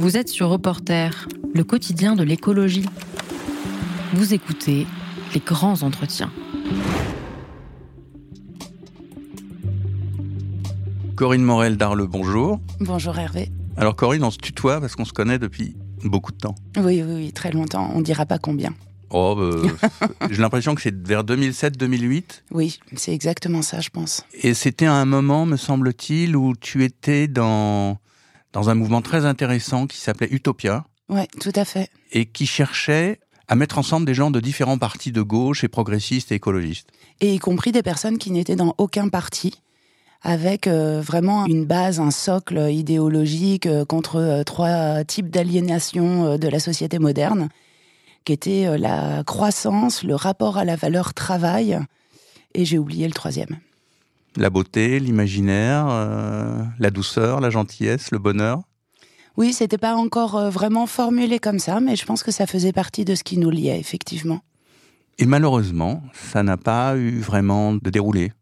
Vous êtes sur Reporter, le quotidien de l'écologie. Vous écoutez les grands entretiens. Corinne Morel d'Arle, bonjour. Bonjour Hervé. Alors Corinne, on se tutoie parce qu'on se connaît depuis beaucoup de temps. Oui, oui, oui, très longtemps. On dira pas combien. Oh, bah, j'ai l'impression que c'est vers 2007-2008. Oui, c'est exactement ça, je pense. Et c'était un moment, me semble-t-il, où tu étais dans, dans un mouvement très intéressant qui s'appelait Utopia. Oui, tout à fait. Et qui cherchait à mettre ensemble des gens de différents partis de gauche et progressistes et écologistes. Et y compris des personnes qui n'étaient dans aucun parti avec euh, vraiment une base, un socle idéologique euh, contre euh, trois types d'aliénation de la société moderne, qui étaient la croissance, le rapport à la valeur travail, et j'ai oublié le troisième. La beauté, l'imaginaire, la douceur, la gentillesse, le bonheur Oui, c'était pas encore vraiment formulé comme ça, mais je pense que ça faisait partie de ce qui nous liait, effectivement. Et malheureusement, ça n'a pas eu vraiment de déroulé.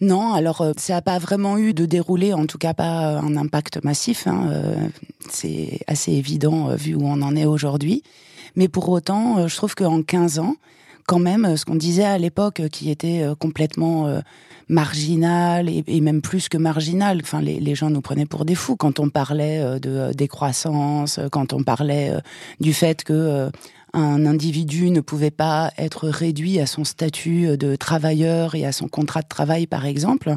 Non, alors euh, ça n'a pas vraiment eu de déroulé, en tout cas pas un impact massif. Hein, euh, c'est assez évident euh, vu où on en est aujourd'hui. Mais pour autant, je trouve qu'en 15 ans, quand même, ce qu'on disait à l'époque qui était complètement marginal et, même plus que marginal. Enfin, les, gens nous prenaient pour des fous quand on parlait de décroissance, quand on parlait du fait que un individu ne pouvait pas être réduit à son statut de travailleur et à son contrat de travail, par exemple.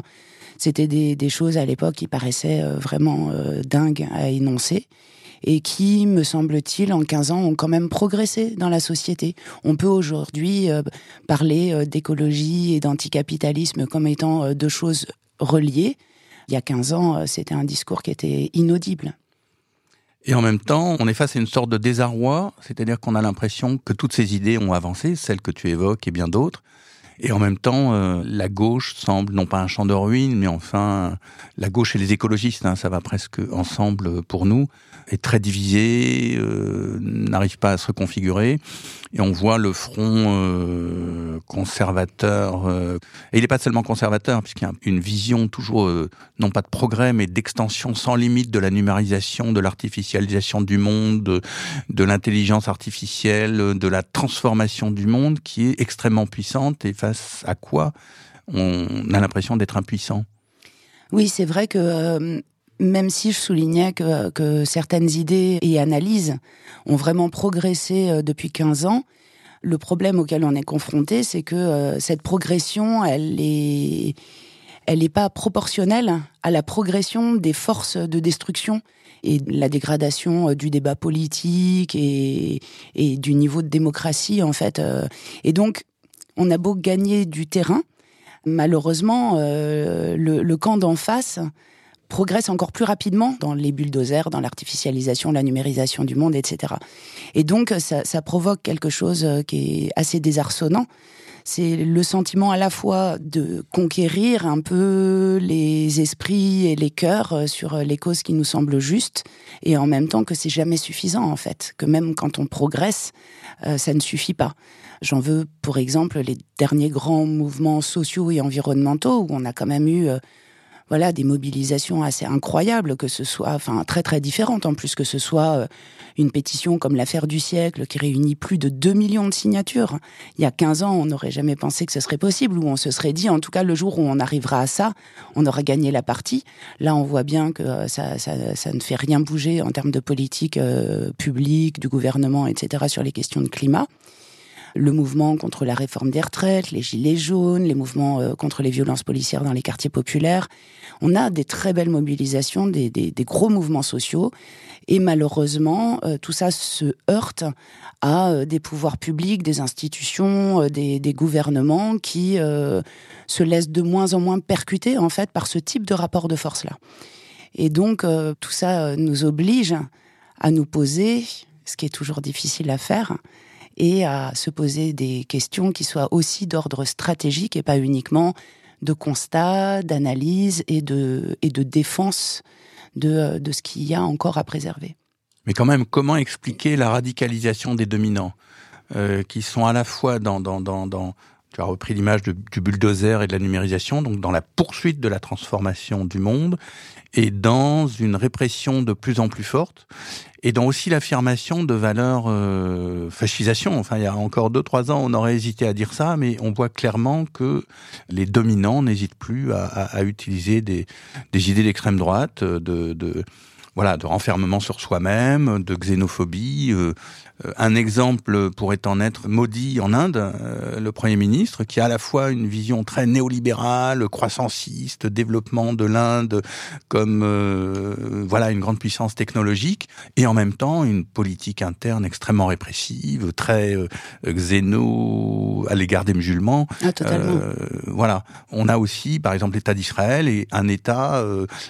C'était des, choses à l'époque qui paraissaient euh, vraiment euh, dingues à énoncer et qui, me semble-t-il, en 15 ans, ont quand même progressé dans la société. On peut aujourd'hui euh, parler d'écologie et d'anticapitalisme comme étant deux choses reliées. Il y a 15 ans, c'était un discours qui était inaudible. Et en même temps, on est face à une sorte de désarroi, c'est-à-dire qu'on a l'impression que toutes ces idées ont avancé, celles que tu évoques et bien d'autres, et en même temps, euh, la gauche semble non pas un champ de ruines, mais enfin, la gauche et les écologistes, hein, ça va presque ensemble pour nous, est très divisée, euh, n'arrive pas à se reconfigurer. Et on voit le front euh, conservateur. Euh, et il n'est pas seulement conservateur, puisqu'il y a une vision toujours, euh, non pas de progrès, mais d'extension sans limite de la numérisation, de l'artificialisation du monde, de, de l'intelligence artificielle, de la transformation du monde, qui est extrêmement puissante et face à quoi on a l'impression d'être impuissant? Oui, c'est vrai que même si je soulignais que, certaines idées et analyses ont vraiment progressé euh, depuis 15 ans, le problème auquel on est confronté, c'est que euh, cette progression, elle est, elle n'est pas proportionnelle à la progression des forces de destruction et la dégradation euh, du débat politique et, du niveau de démocratie en fait. Et donc, on a beau gagner du terrain, malheureusement, le camp d'en face progresse encore plus rapidement dans les bulldozers, dans l'artificialisation, la numérisation du monde, etc. Et donc, ça, provoque quelque chose euh, qui est assez désarçonnant. C'est le sentiment à la fois de conquérir un peu les esprits et les cœurs euh, sur les causes qui nous semblent justes, et en même temps que c'est jamais suffisant en fait, que même quand on progresse, euh, ça ne suffit pas. J'en veux pour exemple les derniers grands mouvements sociaux et environnementaux où on a quand même eu voilà des mobilisations assez incroyables, que ce soit, enfin très très différentes en plus, que ce soit euh, une pétition comme l'affaire du siècle qui réunit plus de 2 millions de signatures. Il y a 15 ans, on n'aurait jamais pensé que ce serait possible, ou on se serait dit, en tout cas le jour où on arrivera à ça, on aura gagné la partie. Là, on voit bien que euh, ça, ça, ça ne fait rien bouger en termes de politique euh, publique, du gouvernement, etc., sur les questions de climat le mouvement contre la réforme des retraites, les gilets jaunes, les mouvements euh, contre les violences policières dans les quartiers populaires. On a des très belles mobilisations, des, gros mouvements sociaux. Et malheureusement, euh, tout ça se heurte à euh, des pouvoirs publics, des institutions, des, gouvernements qui se laissent de moins en moins percuter en fait par ce type de rapport de force-là. Et donc tout ça nous oblige à nous poser, ce qui est toujours difficile à faire, et à se poser des questions qui soient aussi d'ordre stratégique et pas uniquement de constat, d'analyse et de, et de défense de, de ce qu'il y a encore à préserver. Mais quand même, comment expliquer la radicalisation des dominants euh, qui sont à la fois dans, dans, dans, dans, tu as repris l'image du bulldozer et de la numérisation, donc dans la poursuite de la transformation du monde et dans une répression de plus en plus forte et dans aussi l'affirmation de valeurs euh, fascisation. Enfin, il y a encore deux trois ans, on aurait hésité à dire ça, mais on voit clairement que les dominants n'hésitent plus à, à, à utiliser des, des idées d'extrême droite, de, de voilà, de renfermement sur soi-même, de xénophobie, euh, euh, un exemple pourrait en être Modi en Inde, euh, le Premier ministre, qui a à la fois une vision très néolibérale, croissanciste, développement de l'Inde comme euh, voilà une grande puissance technologique, et en même temps une politique interne extrêmement répressive, très xéno à l'égard des musulmans. Ah, totalement. voilà. On a aussi, par exemple, l'État d'Israël et un État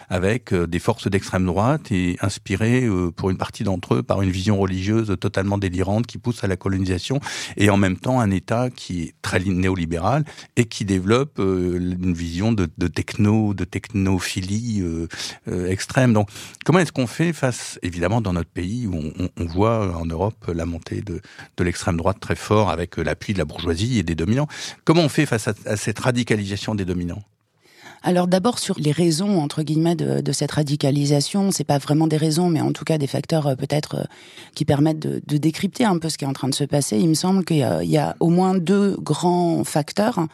avec des forces d'extrême droite et inspiré pour une partie d'entre eux par une vision religieuse totalement délirante qui pousse à la colonisation et en même temps un État qui est très néolibéral et qui développe euh, une vision de, techno, de technophilie euh, euh, extrême. Donc, comment est-ce qu'on fait face, évidemment, dans notre pays où on, voit en Europe la montée de, de l'extrême droite très fort avec l'appui de la bourgeoisie et des dominants Comment on fait face à cette radicalisation des dominants? Alors d'abord sur les raisons entre guillemets de, de cette radicalisation, c'est pas vraiment des raisons, mais en tout cas des facteurs euh, peut-être euh, qui permettent de, de, décrypter un peu ce qui est en train de se passer. Il me semble qu'il y, y, a au moins deux grands facteurs.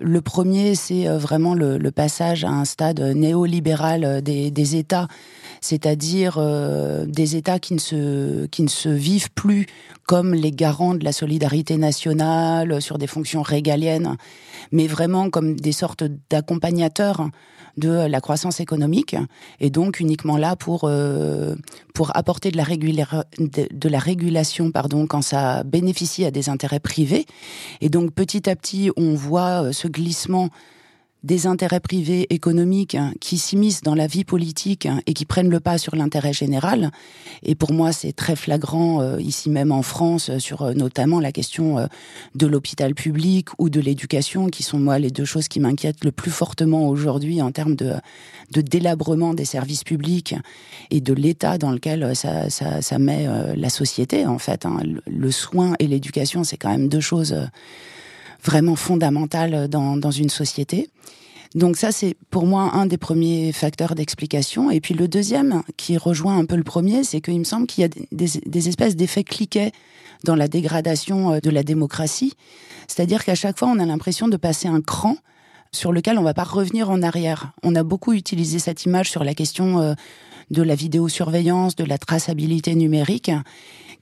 Le premier, c'est euh, vraiment le, le, passage à un stade néolibéral des, des États c'est-à-dire euh, des États qui ne se qui ne se vivent plus comme les garants de la solidarité nationale sur des fonctions régaliennes, mais vraiment comme des sortes d'accompagnateurs de la croissance économique et donc uniquement là pour euh, pour apporter de la, de, la régulation pardon quand ça bénéficie à des intérêts privés. Et donc petit à petit on voit euh, ce glissement des intérêts privés économiques hein, qui s'immiscent dans la vie politique hein, et qui prennent le pas sur l'intérêt général. Et pour moi, c'est très flagrant euh, ici même en France sur euh, notamment la question euh, de l'hôpital public ou de l'éducation, qui sont moi les deux choses qui m'inquiètent le plus fortement aujourd'hui en termes de, délabrement des services publics et de l'état dans lequel ça, ça, ça met la société. En fait, hein. le soin et l'éducation, c'est quand même deux choses vraiment fondamentale dans, dans une société. Donc ça, c'est pour moi un des premiers facteurs d'explication. Et puis le deuxième, qui rejoint un peu le premier, c'est qu'il me semble qu'il y a des, des espèces d'effets cliquets dans la dégradation euh, de la démocratie. C'est-à-dire qu'à chaque fois, on a l'impression de passer un cran sur lequel on va pas revenir en arrière. On a beaucoup utilisé cette image sur la question euh, de la vidéosurveillance, de la traçabilité numérique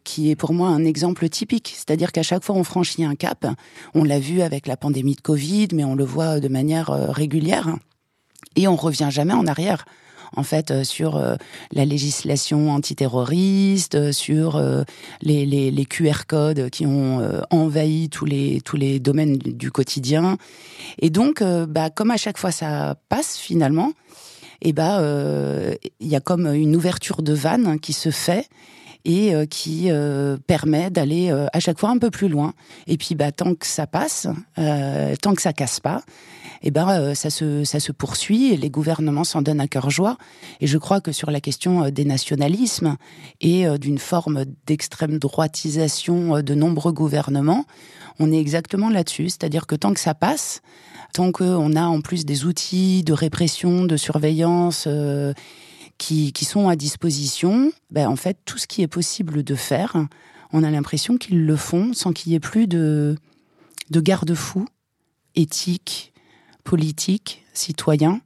qui est pour moi un exemple typique. C'est-à-dire qu'à chaque fois on franchit un cap, on l'a vu avec la pandémie de Covid, mais on le voit de manière euh, régulière, et on revient jamais en arrière en fait euh, sur euh, la législation antiterroriste, sur les, QR codes qui ont envahi tous les tous les domaines du quotidien. Et donc, bah, comme à chaque fois ça passe finalement, et bah il y a comme une ouverture de vanne qui se fait et euh, qui euh, permet d'aller euh, à chaque fois un peu plus loin. Et puis, bah, tant que ça passe, tant que ça casse pas, eh ben ça se ça se poursuit et les gouvernements s'en donnent à cœur joie. Et je crois que sur la question des nationalismes et d'une forme d'extrême droitisation de nombreux gouvernements, on est exactement là-dessus. C'est-à-dire que tant que ça passe, tant qu'on a en plus des outils de répression, de surveillance qui, sont à disposition, ben, en fait, tout ce qui est possible de faire, on a l'impression qu'ils le font sans qu'il y ait plus de, de garde-fous éthiques, politiques, citoyens.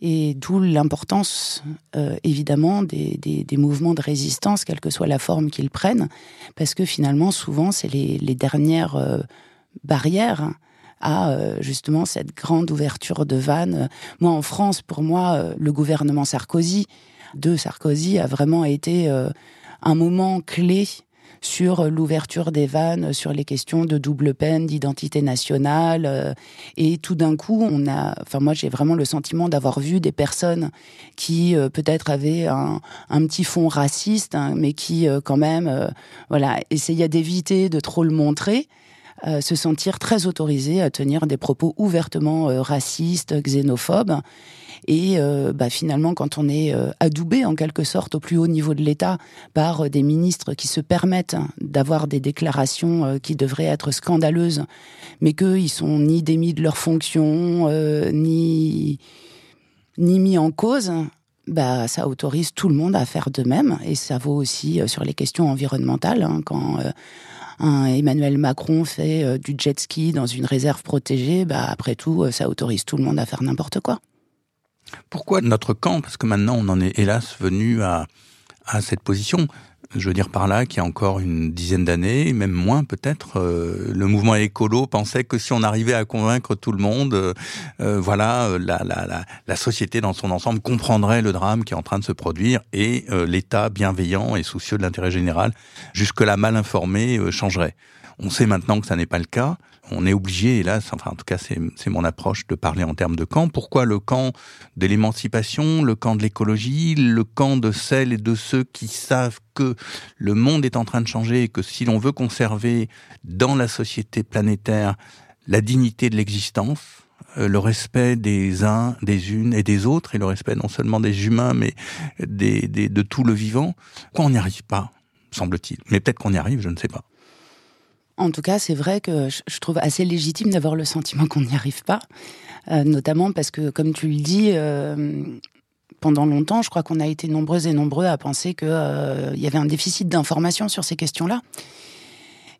Et d'où l'importance, euh, évidemment, des, mouvements de résistance, quelle que soit la forme qu'ils prennent, parce que finalement, souvent, c'est les, les, dernières euh, barrières à euh, justement cette grande ouverture de vannes. Moi, en France, pour moi, euh, le gouvernement Sarkozy, de Sarkozy, a vraiment été euh, un moment clé sur l'ouverture des vannes, sur les questions de double peine, d'identité nationale. et tout d'un coup, on a, enfin moi j'ai vraiment le sentiment d'avoir vu des personnes qui peut-être avaient un, un, petit fond raciste, hein, mais qui quand même, voilà, essayaient d'éviter de trop le montrer se sentir très autorisé à tenir des propos ouvertement racistes, xénophobes. Et bah, finalement, quand on est adoubé en quelque sorte au plus haut niveau de l'État par des ministres qui se permettent d'avoir des déclarations qui devraient être scandaleuses, mais qu'ils sont ni démis de leur fonction, ni ni mis en cause, bah, ça autorise tout le monde à faire de même. Et ça vaut aussi euh, sur les questions environnementales. Hein, quand euh, Emmanuel Macron fait euh, du jet ski dans une réserve protégée, bah, après tout, ça autorise tout le monde à faire n'importe quoi. Pourquoi notre camp? Parce que maintenant, on en est hélas venu à, à cette position. Je veux dire par là qu'il y a encore une dizaine d'années, même moins peut-être, euh, le mouvement écolo pensait que si on arrivait à convaincre tout le monde, euh, euh, voilà, la, la, la, la, société dans son ensemble comprendrait le drame qui est en train de se produire et l'État bienveillant et soucieux de l'intérêt général, jusque-là mal informé, changerait. On sait maintenant que ça n'est pas le cas on est obligé, hélas, enfin en tout cas c'est mon approche de parler en termes de camp. Pourquoi le camp de l'émancipation, le camp de l'écologie, le camp de celles et de ceux qui savent que le monde est en train de changer et que si l'on veut conserver dans la société planétaire la dignité de l'existence, euh, le respect des uns, des unes et des autres, et le respect non seulement des humains, mais des, de tout le vivant, quoi on n'y arrive pas, semble-t-il? Mais peut-être qu'on y arrive, je ne sais pas. En tout cas, c'est vrai que je trouve assez légitime d'avoir le sentiment qu'on n'y arrive pas, euh, notamment parce que, comme tu le dis, euh, pendant longtemps, je crois qu'on a été nombreux et nombreux à penser qu'il euh, y avait un déficit d'information sur ces questions-là.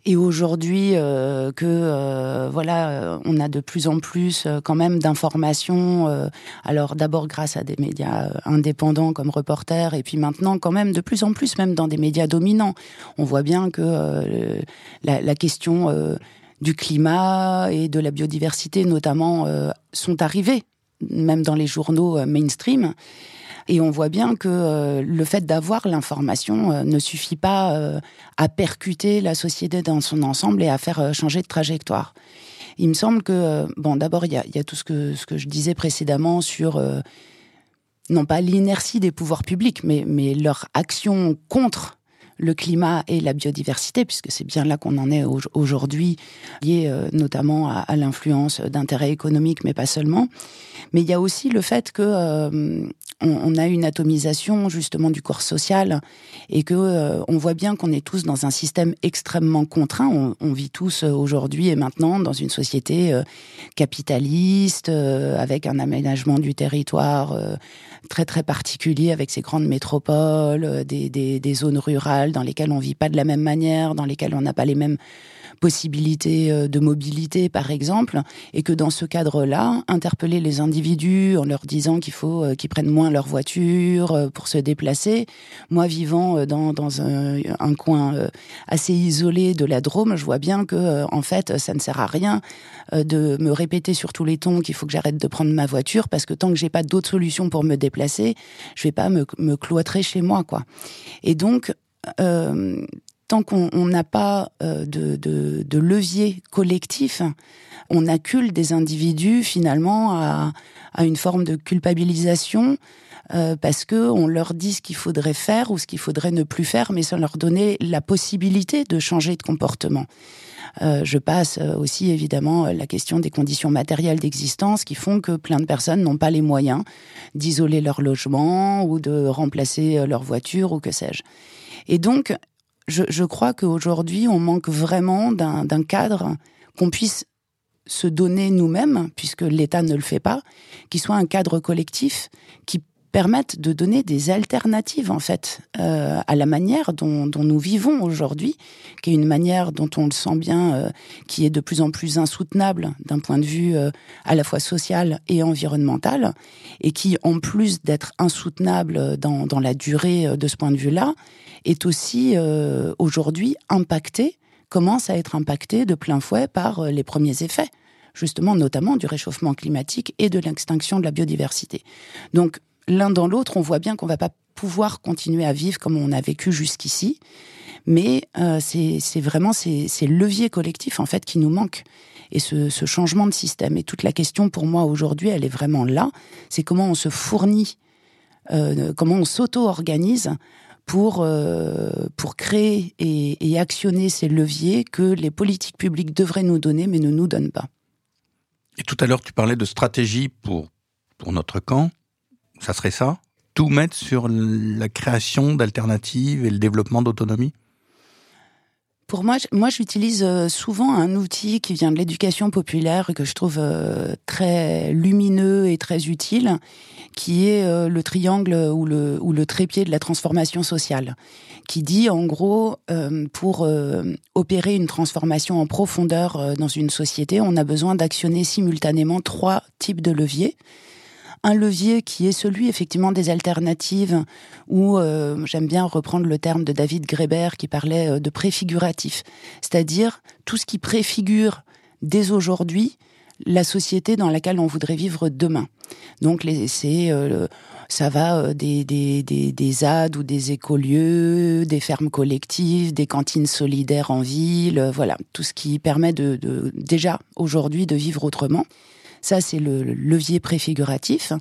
Et aujourd'hui, euh, que euh, voilà, euh, on a de plus en plus quand même d'informations. alors d'abord grâce à des médias indépendants comme Reporter, et puis maintenant quand même de plus en plus même dans des médias dominants. On voit bien que la, la, question du climat et de la biodiversité notamment sont arrivées, même dans les journaux mainstream. Et on voit bien que euh, le fait d'avoir l'information euh, ne suffit pas euh, à percuter la société dans son ensemble et à faire changer de trajectoire. Il me semble que, bon, d'abord, il y a, tout ce que, je disais précédemment sur, non pas l'inertie des pouvoirs publics, mais leur action contre le climat et la biodiversité, puisque c'est bien là qu'on en est aujourd'hui, lié notamment à, l'influence d'intérêts économiques, mais pas seulement. Mais il y a aussi le fait que on, a une atomisation justement du corps social et que euh, on voit bien qu'on est tous dans un système extrêmement contraint. On, vit tous euh, aujourd'hui et maintenant dans une société euh, capitaliste avec un aménagement du territoire très très particulier avec ces grandes métropoles, des, des, zones rurales dans lesquelles on vit pas de la même manière, dans lesquelles on n'a pas les mêmes possibilités euh, de mobilité, par exemple, et que dans ce cadre-là, interpeller les individus en leur disant qu'il faut euh, qu'ils prennent moins leur voiture euh, pour se déplacer. Moi, vivant dans, dans un, un coin assez isolé de la Drôme, je vois bien que, en fait, ça ne sert à rien de me répéter sur tous les tons qu'il faut que j'arrête de prendre ma voiture parce que tant que j'ai pas d'autres solutions pour me déplacer, je vais pas me, me cloîtrer chez moi, quoi. Et donc, euh, tant qu'on n'a pas euh, de, levier collectif, on accule des individus finalement à, une forme de culpabilisation euh, parce que on leur dit ce qu'il faudrait faire ou ce qu'il faudrait ne plus faire, mais sans leur donner la possibilité de changer de comportement. Euh, je passe aussi évidemment la question des conditions matérielles d'existence qui font que plein de personnes n'ont pas les moyens d'isoler leur logement ou de remplacer leur voiture ou que sais-je. Et donc, je, je crois qu'aujourd'hui, on manque vraiment d'un cadre qu'on puisse se donner nous-mêmes, puisque l'État ne le fait pas, qui soit un cadre collectif qui permette de donner des alternatives en fait euh, à la manière dont, dont nous vivons aujourd'hui, qui est une manière dont on le sent bien, euh, qui est de plus en plus insoutenable d'un point de vue euh, à la fois social et environnemental, et qui en plus d'être insoutenable dans, dans la durée de ce point de vue-là, est aussi euh, aujourd'hui impacté, commence à être impacté de plein fouet par euh, les premiers effets, justement notamment du réchauffement climatique et de l'extinction de la biodiversité. Donc l'un dans l'autre, on voit bien qu'on va pas pouvoir continuer à vivre comme on a vécu jusqu'ici, mais euh, c'est vraiment ces, leviers collectifs en fait qui nous manquent et ce, ce changement de système. Et toute la question pour moi aujourd'hui, elle est vraiment là. C'est comment on se fournit, euh, comment on s'auto-organise pour, pour créer et, et actionner ces leviers que les politiques publiques devraient nous donner mais ne nous donnent pas. Et tout à l'heure, tu parlais de stratégie pour, pour notre camp. Ça serait ça Tout mettre sur la création d'alternatives et le développement d'autonomie? Pour moi, moi, j'utilise euh, souvent un outil qui vient de l'éducation populaire que je trouve euh, très lumineux et très utile, qui est euh, le triangle ou le, ou le trépied de la transformation sociale, qui dit en gros, pour opérer une transformation en profondeur dans une société, on a besoin d'actionner simultanément trois types de leviers un levier qui est celui effectivement des alternatives, où euh, j'aime bien reprendre le terme de David Greber qui parlait euh, de préfiguratif, c'est-à-dire tout ce qui préfigure dès aujourd'hui la société dans laquelle on voudrait vivre demain. Donc c'est euh, ça va des, des, des, des ZAD ou des écolieux, des fermes collectives, des cantines solidaires en ville, voilà, tout ce qui permet de, de déjà aujourd'hui de vivre autrement. Ça, c'est le levier préfiguratif.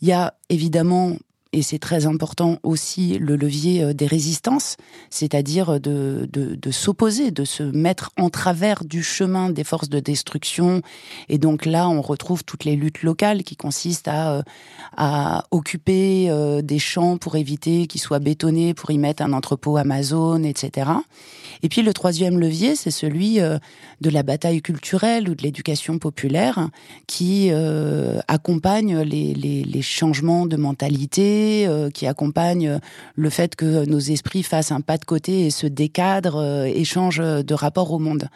Il y a évidemment et c'est très important aussi le levier euh, des résistances, c'est-à-dire de, de, s'opposer, de se mettre en travers du chemin des forces de destruction. Et donc là, on retrouve toutes les luttes locales qui consistent à, euh, à occuper euh, des champs pour éviter qu'ils soient bétonnés, pour y mettre un entrepôt Amazon, etc. Et puis le troisième levier, c'est celui de la bataille culturelle ou de l'éducation populaire qui accompagne les, les, les changements de mentalité euh, qui accompagne le fait que nos esprits fassent un pas de côté et se décadrent euh, et changent de rapport au monde.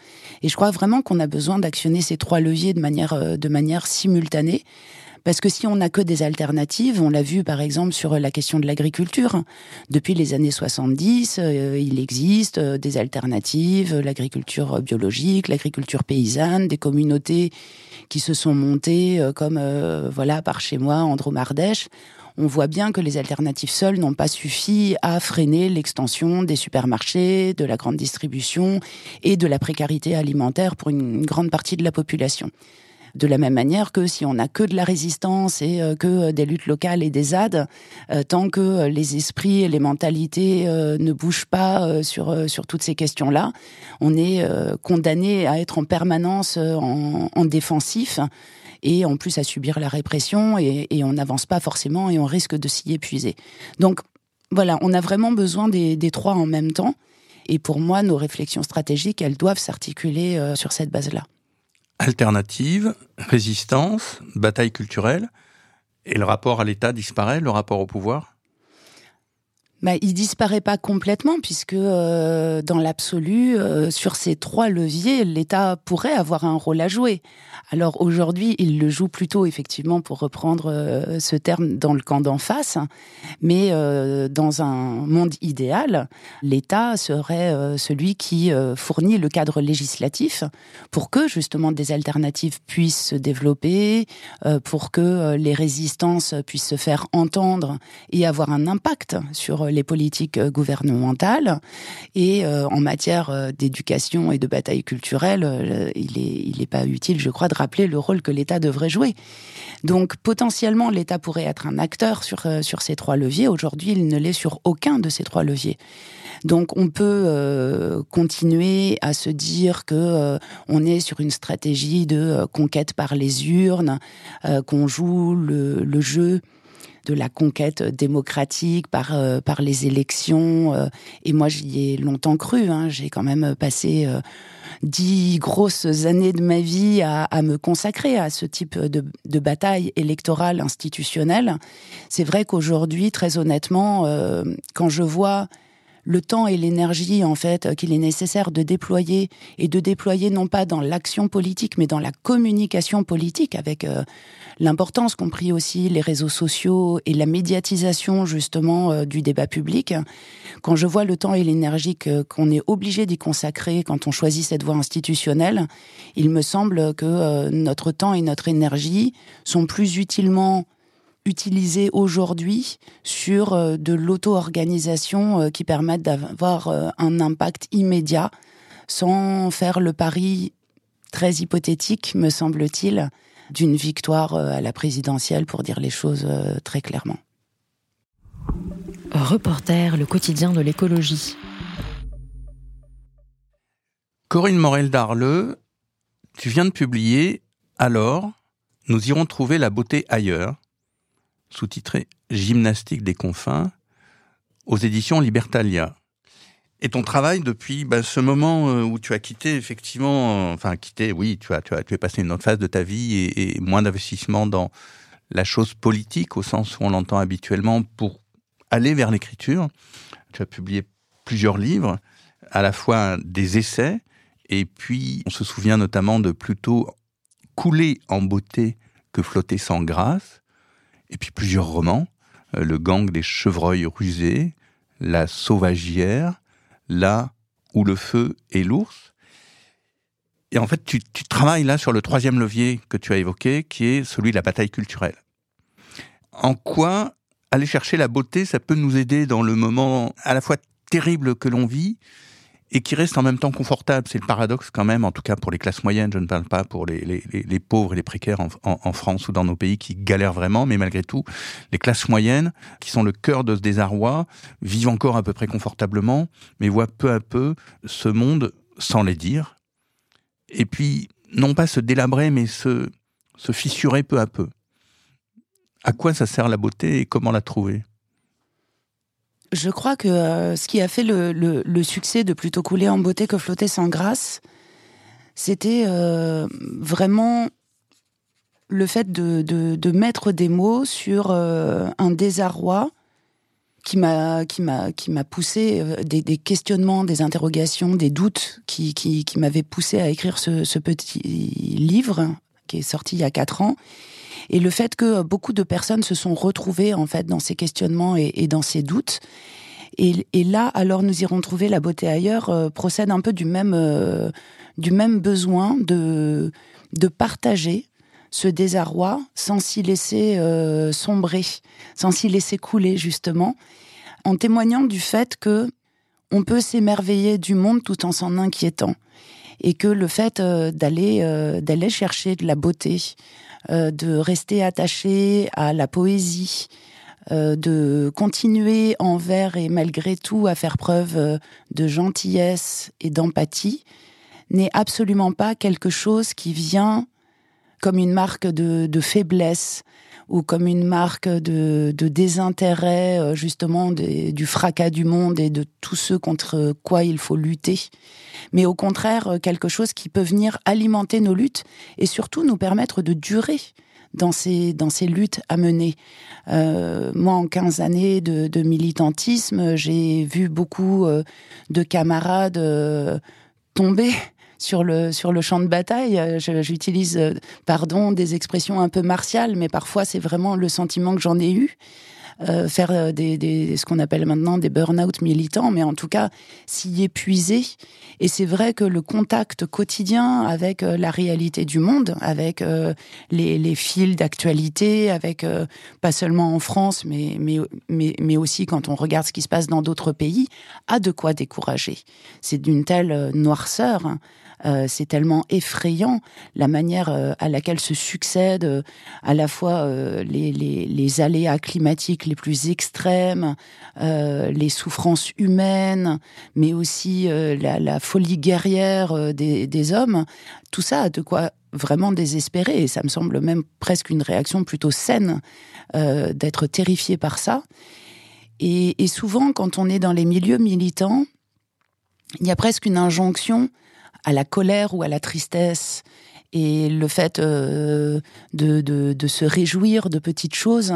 Et je crois vraiment qu'on a besoin d'actionner ces trois leviers euh, de manière simultanée. Parce que si on n'a que des alternatives, on l'a vu par exemple sur la question de l'agriculture, depuis les années 70, il existe des alternatives, l'agriculture biologique, l'agriculture paysanne, des communautés qui se sont montées comme voilà par chez moi, Andromardèche on voit bien que les alternatives seules n'ont pas suffi à freiner l'extension des supermarchés, de la grande distribution et de la précarité alimentaire pour une grande partie de la population. De la même manière que si on n'a que de la résistance et euh, que des luttes locales et des ZAD, euh, tant que les esprits et les mentalités euh, ne bougent pas sur, sur toutes ces questions-là, on est condamné à être en permanence en défensif et en plus à subir la répression et, on n'avance pas forcément et on risque de s'y épuiser. Donc voilà, on a vraiment besoin des, trois en même temps. Et pour moi, nos réflexions stratégiques, elles doivent s'articuler euh, sur cette base-là. Alternative, résistance, bataille culturelle, et le rapport à l'État disparaît, le rapport au pouvoir bah, il disparaît pas complètement puisque euh, dans l'absolu, euh, sur ces trois leviers, l'État pourrait avoir un rôle à jouer. Alors aujourd'hui, il le joue plutôt effectivement pour reprendre euh, ce terme dans le camp d'en face, mais euh, dans un monde idéal, l'État serait euh, celui qui fournit le cadre législatif pour que justement des alternatives puissent se développer, pour que les résistances puissent se faire entendre et avoir un impact sur les politiques gouvernementales. Et en matière d'éducation et de bataille culturelle, il est il est pas utile, je crois, de rappeler le rôle que l'État devrait jouer. Donc potentiellement, l'État pourrait être un acteur sur, euh, sur ces trois leviers. Aujourd'hui, il ne l'est sur aucun de ces trois leviers. Donc on peut euh, continuer à se dire que euh, on est sur une stratégie de conquête par les urnes, qu'on joue le, le, jeu de la conquête démocratique par par les élections. et moi, j'y ai longtemps cru. Hein. J'ai quand même passé dix grosses années de ma vie à, me consacrer à ce type de, de bataille électorale institutionnelle. C'est vrai qu'aujourd'hui, très honnêtement, euh, quand je vois le temps et l'énergie en fait qu'il est nécessaire de déployer et de déployer non pas dans l'action politique mais dans la communication politique avec euh, l'importance qu'ont pris aussi les réseaux sociaux et la médiatisation justement euh, du débat public. Quand je vois le temps et l'énergie qu'on est obligé d'y consacrer quand on choisit cette voie institutionnelle, il me semble que euh, notre temps et notre énergie sont plus utilement utilisés aujourd'hui sur euh, de l'auto-organisation qui permettent d'avoir un impact immédiat sans faire le pari très hypothétique, me semble-t-il, d'une victoire euh, à la présidentielle, pour dire les choses euh, très clairement. Reporter, le quotidien de l'écologie. Corinne Morel d'Arleux, tu viens de publier Alors, nous irons trouver la beauté ailleurs, sous-titré Gymnastique des confins, aux éditions Libertalia. Et ton travail depuis bah, ce moment euh, où tu as quitté effectivement, euh, enfin quitté, oui, tu as, tu as, tu es passé une autre phase de ta vie et, et moins d'investissement dans la chose politique au sens où on l'entend habituellement pour aller vers l'écriture. Tu as publié plusieurs livres, à la fois des essais et puis on se souvient notamment de plutôt couler en beauté que flotter sans grâce, et puis plusieurs romans, euh, Le gang des chevreuils rusés, La sauvagière, Là où le feu et l'ours. Et en fait, tu, tu, travailles là sur le troisième levier que tu as évoqué, qui est celui de la bataille culturelle. En quoi aller chercher la beauté, ça peut nous aider dans le moment à la fois terrible que l'on vit, et qui reste en même temps confortable. C'est le paradoxe quand même, en tout cas pour les classes moyennes, je ne parle pas pour les, pauvres et les précaires en, France ou dans nos pays qui galèrent vraiment, mais malgré tout, les classes moyennes, qui sont le cœur de ce désarroi, vivent encore à peu près confortablement, mais voient peu à peu ce monde sans les dire, et puis non pas se délabrer, mais se fissurer peu à peu. À quoi ça sert la beauté et comment la trouver? Je crois que euh, ce qui a fait le, succès de Plutôt couler en beauté que flotter sans grâce, c'était euh, vraiment le fait de, mettre des mots sur euh, un désarroi qui m'a poussé des, questionnements, des interrogations, des doutes qui qui, qui m'avaient poussé à écrire ce, ce petit livre qui est sorti il y a quatre ans et le fait que beaucoup de personnes se sont retrouvées en fait dans ces questionnements et, dans ces doutes. Et, là, alors nous irons trouver la beauté ailleurs euh, procède un peu du même euh, du même besoin de de partager ce désarroi sans s'y laisser euh, sombrer, sans s'y laisser couler justement, en témoignant du fait que on peut s'émerveiller du monde tout en s'en inquiétant et que le fait d'aller d'aller chercher de la beauté, de rester attaché à la poésie, euh, de continuer envers et malgré tout à faire preuve euh, de gentillesse et d'empathie, n'est absolument pas quelque chose qui vient comme une marque de, de faiblesse ou comme une marque de, de désintérêt euh, justement du fracas du monde et de tous ceux contre quoi il faut lutter, mais au contraire euh, quelque chose qui peut venir alimenter nos luttes et surtout nous permettre de durer dans ces, dans ces luttes à mener. Euh, moi, en 15 années de, de militantisme, j'ai vu beaucoup euh, de camarades euh, tomber sur le sur le champ de bataille. J'utilise, pardon, des expressions un peu martiales, mais parfois c'est vraiment le sentiment que j'en ai eu. Euh, faire des, ce qu'on appelle maintenant des burn-out militants, mais en tout cas s'y épuiser. Et c'est vrai que le contact quotidien avec euh, la réalité du monde, avec euh, les, les fils d'actualité, avec euh, pas seulement en France, mais, mais, mais, mais aussi quand on regarde ce qui se passe dans d'autres pays, a de quoi décourager. C'est d'une telle euh, noirceur. Euh, c'est tellement effrayant la manière euh, à laquelle se succèdent euh, à la fois les, les, les, aléas climatiques les plus extrêmes, les souffrances humaines, mais aussi la, folie guerrière des, des hommes. Tout ça a de quoi vraiment désespérer et ça me semble même presque une réaction plutôt saine d'être terrifié par ça. Et, souvent, quand on est dans les milieux militants, il y a presque une injonction à la colère ou à la tristesse. Et le fait euh, de, de, de, se réjouir de petites choses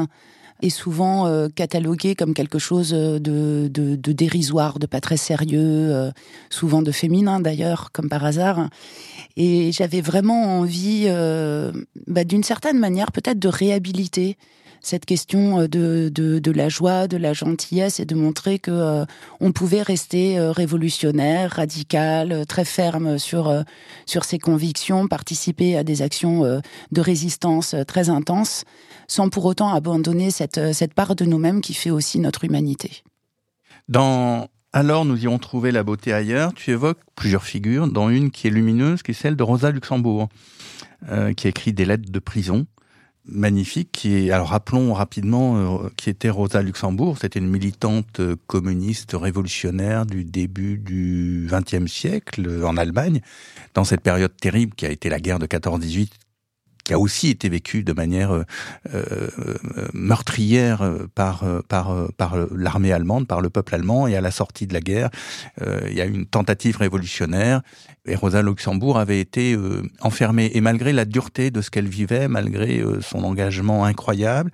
est souvent euh, catalogué comme quelque chose de, de, de, dérisoire, de pas très sérieux, euh, souvent de féminin d'ailleurs, comme par hasard. Et j'avais vraiment envie, euh, bah, d'une certaine manière, peut-être de réhabiliter cette question euh, de, de, la joie, de la gentillesse et de montrer que euh, on pouvait rester euh, révolutionnaire, radical, très ferme sur sur ses convictions, participer à des actions de résistance très intenses, sans pour autant abandonner cette cette part de nous-mêmes qui fait aussi notre humanité. Dans alors nous irons trouver la beauté ailleurs. Tu évoques plusieurs figures, dont une qui est lumineuse, qui est celle de Rosa Luxembourg, qui a écrit des lettres de prison magnifique qui est, alors rappelons rapidement, euh, qui était Rosa Luxembourg. C'était une militante euh, communiste révolutionnaire du début du XXe siècle euh, en Allemagne, dans cette période terrible qui a été la guerre de 14-18 qui a aussi été vécue de manière euh, euh, meurtrière par par par l'armée allemande, par le peuple allemand. Et à la sortie de la guerre, il y a eu une tentative révolutionnaire et Rosa Luxembourg avait été euh, enfermée. Et malgré la dureté de ce qu'elle vivait, malgré euh, son engagement incroyable,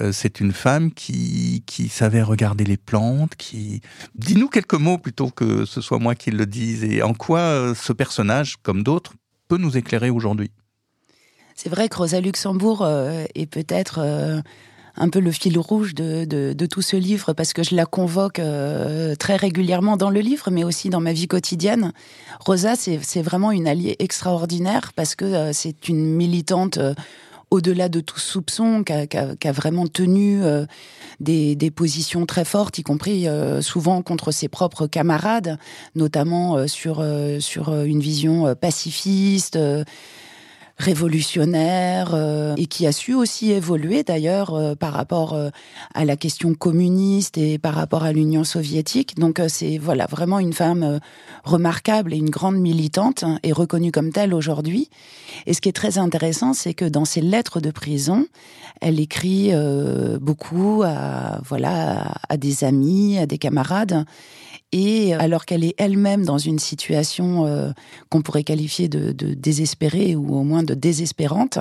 euh, c'est une femme qui, qui savait regarder les plantes, qui... Dis-nous quelques mots plutôt que ce soit moi qui le dise. Et en quoi ce personnage, comme d'autres, peut nous éclairer aujourd'hui? C'est vrai que Rosa Luxembourg est peut-être un peu le fil rouge de, de, tout ce livre parce que je la convoque euh, très régulièrement dans le livre, mais aussi dans ma vie quotidienne. Rosa, c'est vraiment une alliée extraordinaire parce que euh, c'est une militante. Euh, au-delà de tout soupçon, qui a, vraiment tenu des, des, positions très fortes, y compris souvent contre ses propres camarades, notamment sur sur une vision pacifiste révolutionnaire euh, et qui a su aussi évoluer d'ailleurs euh, par rapport euh, à la question communiste et par rapport à l'Union soviétique. Donc c'est voilà vraiment une femme remarquable et une grande militante hein, et reconnue comme telle aujourd'hui. Et ce qui est très intéressant, c'est que dans ses lettres de prison, elle écrit beaucoup à voilà à des amis, à des camarades et alors qu'elle est elle-même dans une situation euh, qu'on pourrait qualifier de, désespérée ou au moins de désespérante,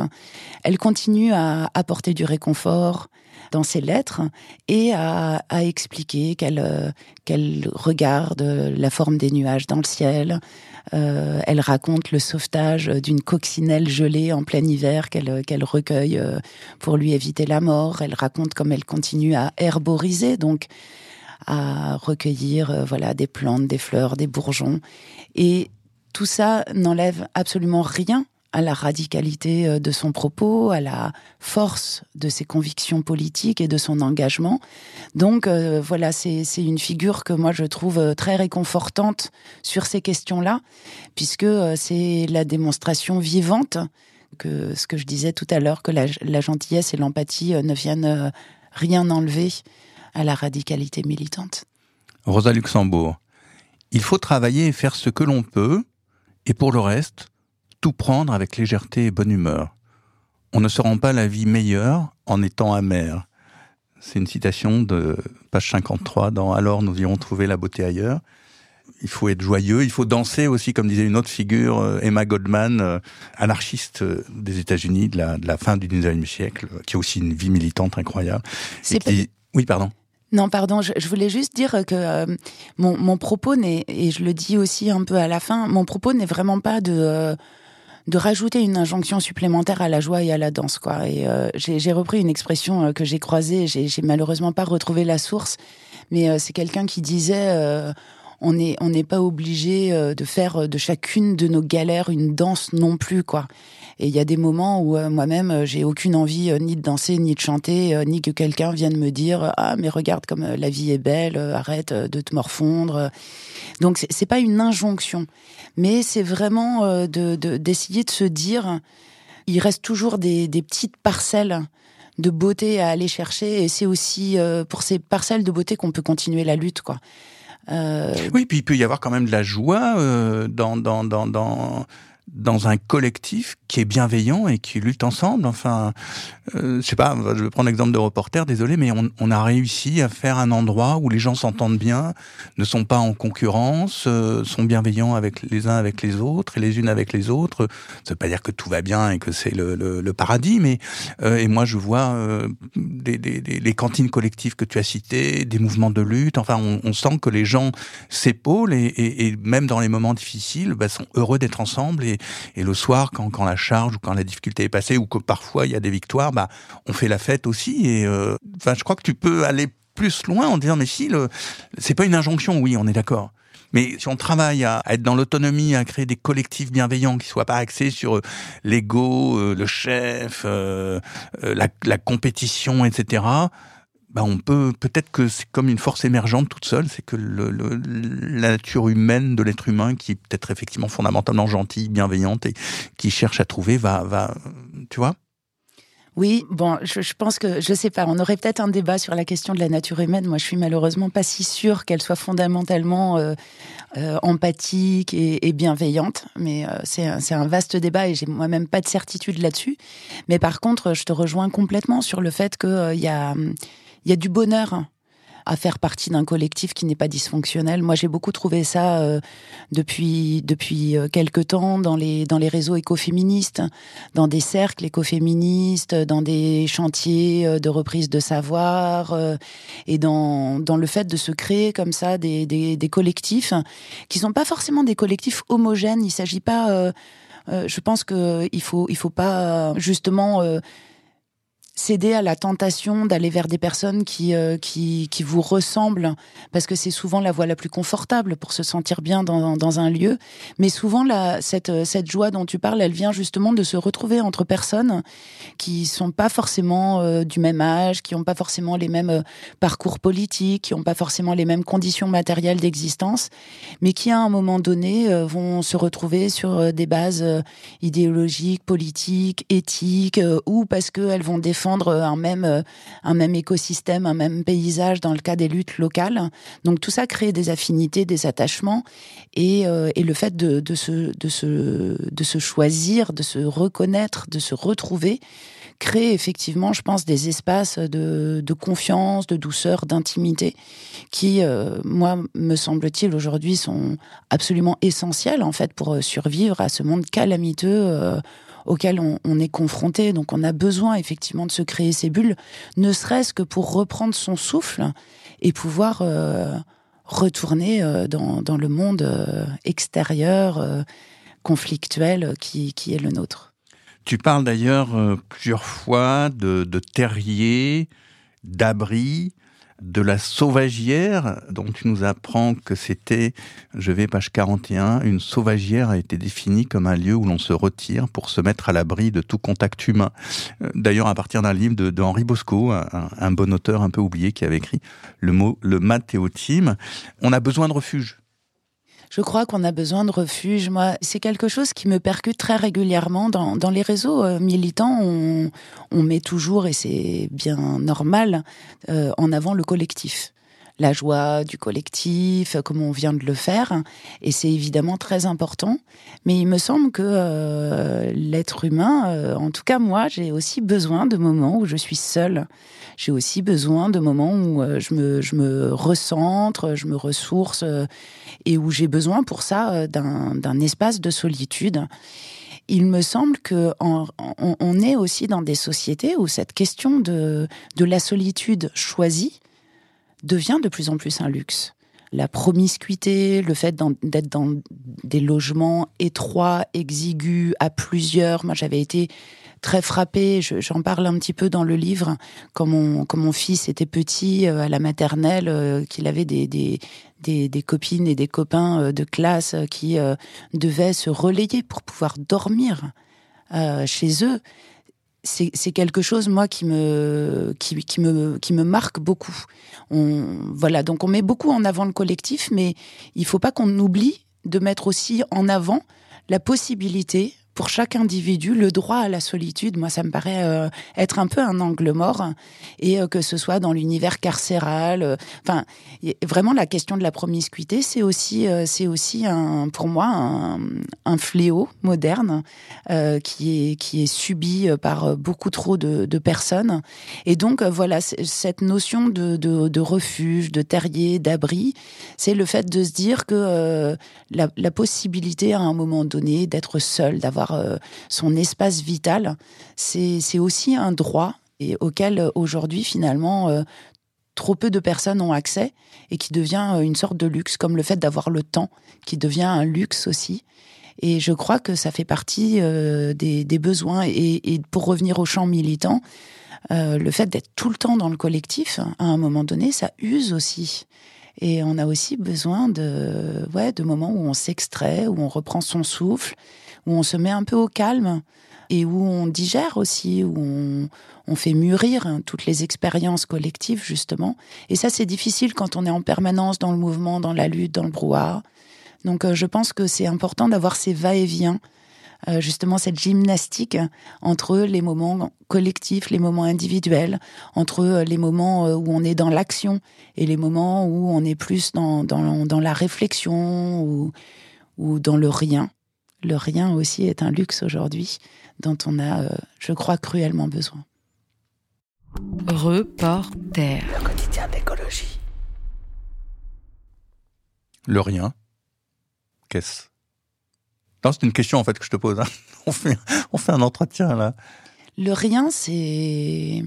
elle continue à apporter du réconfort dans ses lettres et à, expliquer qu'elle euh, regarde la forme des nuages dans le ciel. Euh, elle raconte le sauvetage d'une coccinelle gelée en plein hiver qu'elle qu'elle recueille pour lui éviter la mort. Elle raconte comme elle continue à herboriser donc à recueillir euh, voilà des plantes, des fleurs, des bourgeons. Et tout ça n'enlève absolument rien à la radicalité euh, de son propos, à la force de ses convictions politiques et de son engagement. Donc euh, voilà, c'est une figure que moi je trouve très réconfortante sur ces questions-là, puisque c'est la démonstration vivante que ce que je disais tout à l'heure, que la, la, gentillesse et l'empathie ne viennent rien enlever à la radicalité militante. Rosa Luxembourg, il faut travailler et faire ce que l'on peut, et pour le reste, tout prendre avec légèreté et bonne humeur. On ne se rend pas la vie meilleure en étant amer. C'est une citation de page 53 dans Alors nous irons trouver la beauté ailleurs. Il faut être joyeux, il faut danser aussi, comme disait une autre figure, euh, Emma Goldman, euh, anarchiste euh, des États-Unis de la, de la fin du 19e siècle, qui a aussi une vie militante incroyable. Oui, pardon. Non, pardon, je, voulais juste dire que euh, mon, propos n'est, et je le dis aussi un peu à la fin, mon propos n'est vraiment pas de, euh, de rajouter une injonction supplémentaire à la joie et à la danse. Quoi. Et euh, j'ai repris une expression que j'ai croisée, j'ai malheureusement pas retrouvé la source, mais c'est quelqu'un qui disait on n'est on n'est pas obligé de faire de chacune de nos galères une danse non plus quoi. Et il y a des moments où euh, moi-même, euh, j'ai aucune envie euh, ni de danser, ni de chanter, ni que quelqu'un vienne me dire ah mais regarde comme la vie est belle, arrête de te morfondre. Donc c'est pas une injonction, mais c'est vraiment de d'essayer de, se dire il reste toujours des, des petites parcelles de beauté à aller chercher et c'est aussi pour ces parcelles de beauté qu'on peut continuer la lutte quoi. Oui, puis il peut y avoir quand même de la joie dans, dans, dans un collectif qui est bienveillant et qui lutte ensemble. Enfin, euh, je sais pas, je vais prendre l'exemple de reporter, désolé, mais on, a réussi à faire un endroit où les gens s'entendent bien, ne sont pas en concurrence, euh, sont bienveillants avec les uns avec les autres et les unes avec les autres. Ça veut pas dire que tout va bien et que c'est le, paradis, mais euh, et moi je vois euh, les cantines collectives que tu as citées, des mouvements de lutte. Enfin, on, sent que les gens s'épaulent et, même dans les moments difficiles, bah, sont heureux d'être ensemble et, le soir, quand, la charge ou quand la difficulté est passée, ou que parfois il y a des victoires, bah, on fait la fête aussi. Et euh, je crois que tu peux aller plus loin en disant mais si le c'est pas une injonction oui on est d'accord mais si on travaille à, être dans l'autonomie, à créer des collectifs bienveillants qui soient pas axés sur euh, l'ego, euh, le chef, la, la, compétition, etc. Bah, on peut peut-être que c'est comme une force émergente toute seule, c'est que la nature humaine de l'être humain, qui est peut-être effectivement fondamentalement gentille, bienveillante et qui cherche à trouver, va, va, tu vois? Oui, bon, je, pense que, je sais pas, on aurait peut-être un débat sur la question de la nature humaine. Moi, je suis malheureusement pas si sûre qu'elle soit fondamentalement euh, euh, empathique et, bienveillante. Mais euh, c'est un, vaste débat et j'ai moi-même pas de certitude là-dessus. Mais par contre, je te rejoins complètement sur le fait qu'il y, a, y a du bonheur à faire partie d'un collectif qui n'est pas dysfonctionnel. Moi, j'ai beaucoup trouvé ça euh, depuis depuis euh, quelque temps dans les dans les réseaux écoféministes, dans des cercles écoféministes, dans des chantiers euh, de reprise de savoir et dans dans le fait de se créer comme ça des des, des collectifs qui sont pas forcément des collectifs homogènes. Il s'agit pas je pense que il faut il faut pas justement céder à la tentation d'aller vers des personnes qui, euh, qui, qui vous ressemblent, parce que c'est souvent la voie la plus confortable pour se sentir bien dans, dans un lieu. Mais souvent, la, cette, euh, cette joie dont tu parles, elle vient justement de se retrouver entre personnes qui sont pas forcément euh, du même âge, qui n'ont pas forcément les mêmes parcours politiques, qui n'ont pas forcément les mêmes conditions matérielles d'existence, mais qui à un moment donné vont se retrouver sur des bases idéologiques, politiques, éthiques, ou parce qu'elles vont défendre un même, euh, un même écosystème, un même paysage dans le cas des luttes locales. Donc tout ça crée des affinités, des attachements et, euh, et le fait de, de, se, de, se, de se choisir, de se reconnaître, de se retrouver crée effectivement, je pense, des espaces de, de confiance, de douceur, d'intimité, qui, euh, moi, me semble-t-il, aujourd'hui, sont absolument essentiels en fait pour survivre à ce monde calamiteux auquel on, est confronté. Donc on a besoin effectivement de se créer ces bulles, ne serait-ce que pour reprendre son souffle et pouvoir euh, retourner euh, dans, le monde euh, extérieur, conflictuel qui, est le nôtre. Tu parles d'ailleurs plusieurs fois de, de terriers, d'abris de la sauvagière, dont tu nous apprends que c'était, je vais page 41, une sauvagière a été définie comme un lieu où l'on se retire pour se mettre à l'abri de tout contact humain. Euh, d'ailleurs, à partir d'un livre de, Henri Bosco, un, bon auteur un peu oublié qui avait écrit le mot le mathéotime, on a besoin de refuge je crois qu'on a besoin de refuge. Moi, c'est quelque chose qui me percute très régulièrement dans, dans les réseaux euh, militants. On, on, met toujours, et c'est bien normal, euh, en avant le collectif la joie du collectif, comme on vient de le faire, et c'est évidemment très important. Mais il me semble que euh, l'être humain, en tout cas moi, j'ai aussi besoin de moments où je suis seule j'ai aussi besoin de moments où euh, je me, je me recentre, je me ressource euh, et où j'ai besoin pour ça euh, d'un espace de solitude. Il me semble que on, on, est aussi dans des sociétés où cette question de, de la solitude choisie devient de plus en plus un luxe la promiscuité, le fait d'être dans des logements étroits, exigus, à plusieurs. Moi, j'avais été très frappée, j'en parle un petit peu dans le livre, quand mon, fils était petit, euh, à la maternelle, euh, qu'il avait des, copines et des copains euh, de classe qui devaient se relayer pour pouvoir dormir chez eux c'est quelque chose moi qui me qui, me qui me marque beaucoup. On voilà donc on met beaucoup en avant le collectif, mais il faut pas qu'on oublie de mettre aussi en avant la possibilité pour chaque individu, le droit à la solitude, moi, ça me paraît euh, être un peu un angle mort, et euh, que ce soit dans l'univers carcéral. Euh, enfin, vraiment, la question de la promiscuité, c'est aussi, c'est aussi un, pour moi un, fléau moderne qui est qui est subi par beaucoup trop de, personnes. Et donc, voilà, cette notion de, de, refuge, de terrier, d'abri, c'est le fait de se dire que la possibilité à un moment donné d'être seul, d'avoir euh, son espace vital, c'est aussi un droit et auquel euh, aujourd'hui finalement euh, trop peu de personnes ont accès et qui devient une sorte de luxe, comme le fait d'avoir le temps, qui devient un luxe aussi. Et je crois que ça fait partie des, besoins. Et, pour revenir au champ militant, le fait d'être tout le temps dans le collectif, à un moment donné, ça use aussi. Et on a aussi besoin de, ouais, de moments où on s'extrait, où on reprend son souffle, où on se met un peu au calme et où on digère aussi, où on, on fait mûrir hein, toutes les expériences collectives justement. Et ça, c'est difficile quand on est en permanence dans le mouvement, dans la lutte, dans le brouhaha. Donc, euh, je pense que c'est important d'avoir ces va-et-vient euh, justement cette gymnastique entre les moments collectifs, les moments individuels, entre euh, les moments où on est dans l'action et les moments où on est plus dans, dans, la réflexion ou, ou dans le rien. Le rien aussi est un luxe aujourd'hui dont on a, je crois, cruellement besoin. Reporter. Le quotidien d'écologie. Le rien. Qu'est-ce? C'est une question en fait que je te pose. Hein. On, fait, un entretien là. Le rien, c'est.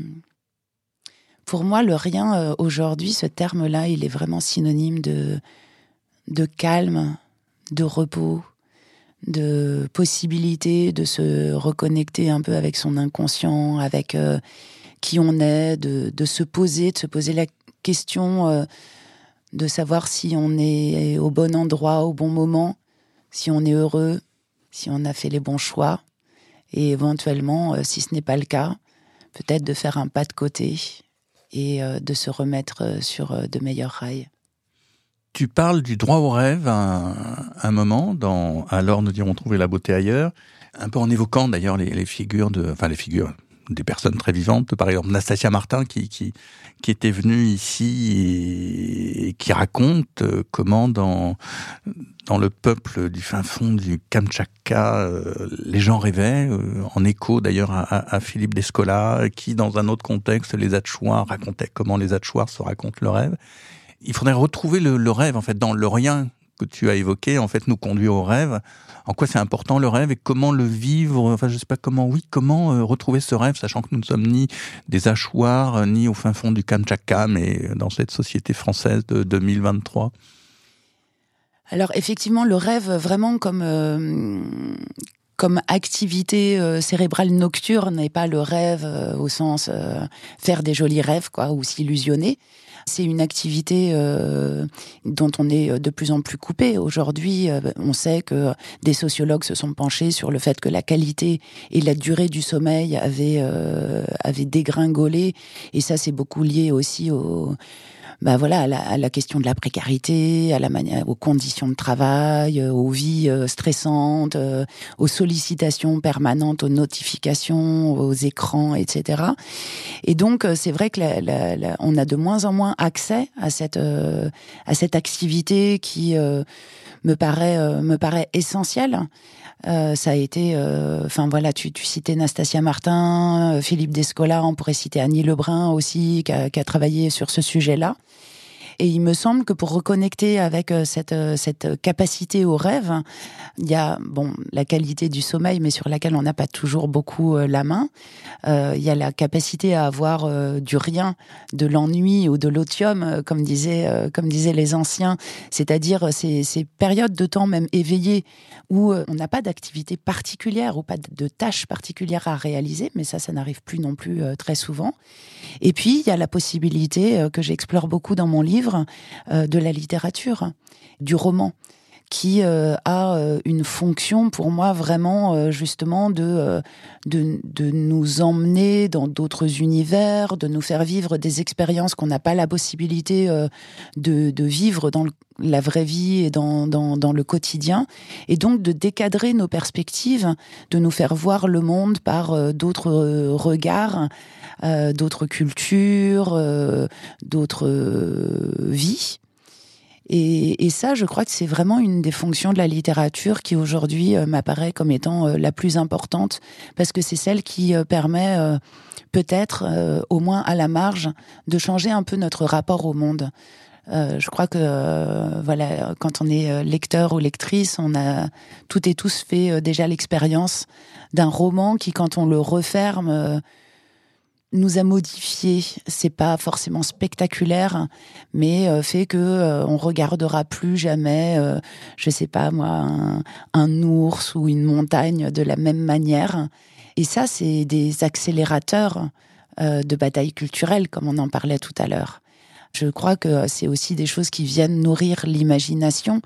Pour moi, le rien, euh, aujourd'hui, ce terme-là, il est vraiment synonyme de, de calme, de repos, de possibilité de se reconnecter un peu avec son inconscient, avec euh, qui on est, de, de, se poser, de se poser la question euh, de savoir si on est au bon endroit, au bon moment, si on est heureux, si on a fait les bons choix, et éventuellement, euh, si ce n'est pas le cas, peut-être de faire un pas de côté et euh, de se remettre euh, sur de meilleurs rails. Tu parles du droit au rêve un, moment dans Alors nous dirons trouver la beauté ailleurs, un peu en évoquant d'ailleurs les, les, figures de, enfin les figures, des personnes très vivantes, par exemple Nastasia Martin qui, qui, était venue ici et, qui raconte euh, comment dans, dans le peuple du fin fond du Kamtchatka, euh, les gens rêvaient, euh, en écho d'ailleurs à, Philippe Descola, qui dans un autre contexte, les Atchouars racontaient comment les Atchouars se racontent le rêve. Il faudrait retrouver le, le rêve en fait dans le rien que tu as évoqué, en fait, nous conduit au rêve. En quoi c'est important le rêve et comment le vivre Enfin, je sais pas comment, oui, comment euh, retrouver ce rêve, sachant que nous ne sommes ni des hachoirs, euh, ni au fin fond du Kamchatka, mais dans cette société française de 2023 alors effectivement, le rêve vraiment comme euh, comme activité cérébrale nocturne et pas le rêve au sens faire des jolis rêves quoi ou s'illusionner. C'est une activité euh, dont on est de plus en plus coupé. Aujourd'hui, euh, on sait que des sociologues se sont penchés sur le fait que la qualité et la durée du sommeil avaient, euh, avaient dégringolé. Et ça, c'est beaucoup lié aussi au bah voilà, à la, question de la précarité, à la manière, aux conditions de travail, euh, aux vies euh, stressantes, euh, aux sollicitations permanentes, aux notifications, aux écrans, etc. Et donc, c'est vrai que la, on a de moins en moins accès à cette à cette activité qui me paraît me paraît essentielle. Euh, ça a été, enfin voilà, tu, tu, citais Nastasia Martin, Philippe Descola, on pourrait citer Annie Lebrun aussi, qui a, qui a travaillé sur ce sujet-là. Et il me semble que pour reconnecter avec euh, cette, euh, cette capacité au rêve, il y a bon la qualité du sommeil, mais sur laquelle on n'a pas toujours beaucoup euh, la main. Il y a la capacité à avoir du rien, de l'ennui ou de l'otium, comme disaient comme disaient les anciens, c'est-à-dire ces, ces périodes de temps même éveillées où on n'a pas d'activité particulière ou pas de tâches particulières à réaliser, mais ça, ça n'arrive plus non plus très souvent. Et puis il y a la possibilité que j'explore beaucoup dans mon livre euh, de la littérature, du roman qui euh, a euh, une fonction pour moi vraiment justement de, de, nous emmener dans d'autres univers, de nous faire vivre des expériences qu'on n'a pas la possibilité de, vivre dans la vraie vie et dans, dans, le quotidien, et donc de décadrer nos perspectives, de nous faire voir le monde par d'autres regards euh, d'autres cultures, euh, d'autres euh, vies. Et, et, ça, je crois que c'est vraiment une des fonctions de la littérature qui aujourd'hui m'apparaît comme étant la plus importante, parce que c'est celle qui permet peut-être, au moins à la marge, de changer un peu notre rapport au monde. Euh, je crois que voilà, quand on est lecteur ou lectrice, on a toutes et tous fait déjà l'expérience d'un roman qui, quand on le referme, nous a modifié. C'est pas forcément spectaculaire, mais euh, fait que euh, on regardera plus jamais, euh, je sais pas moi, un, ours ou une montagne de la même manière. Et ça, c'est des accélérateurs de bataille culturelle, comme on en parlait tout à l'heure. Je crois que c'est aussi des choses qui viennent nourrir l'imagination.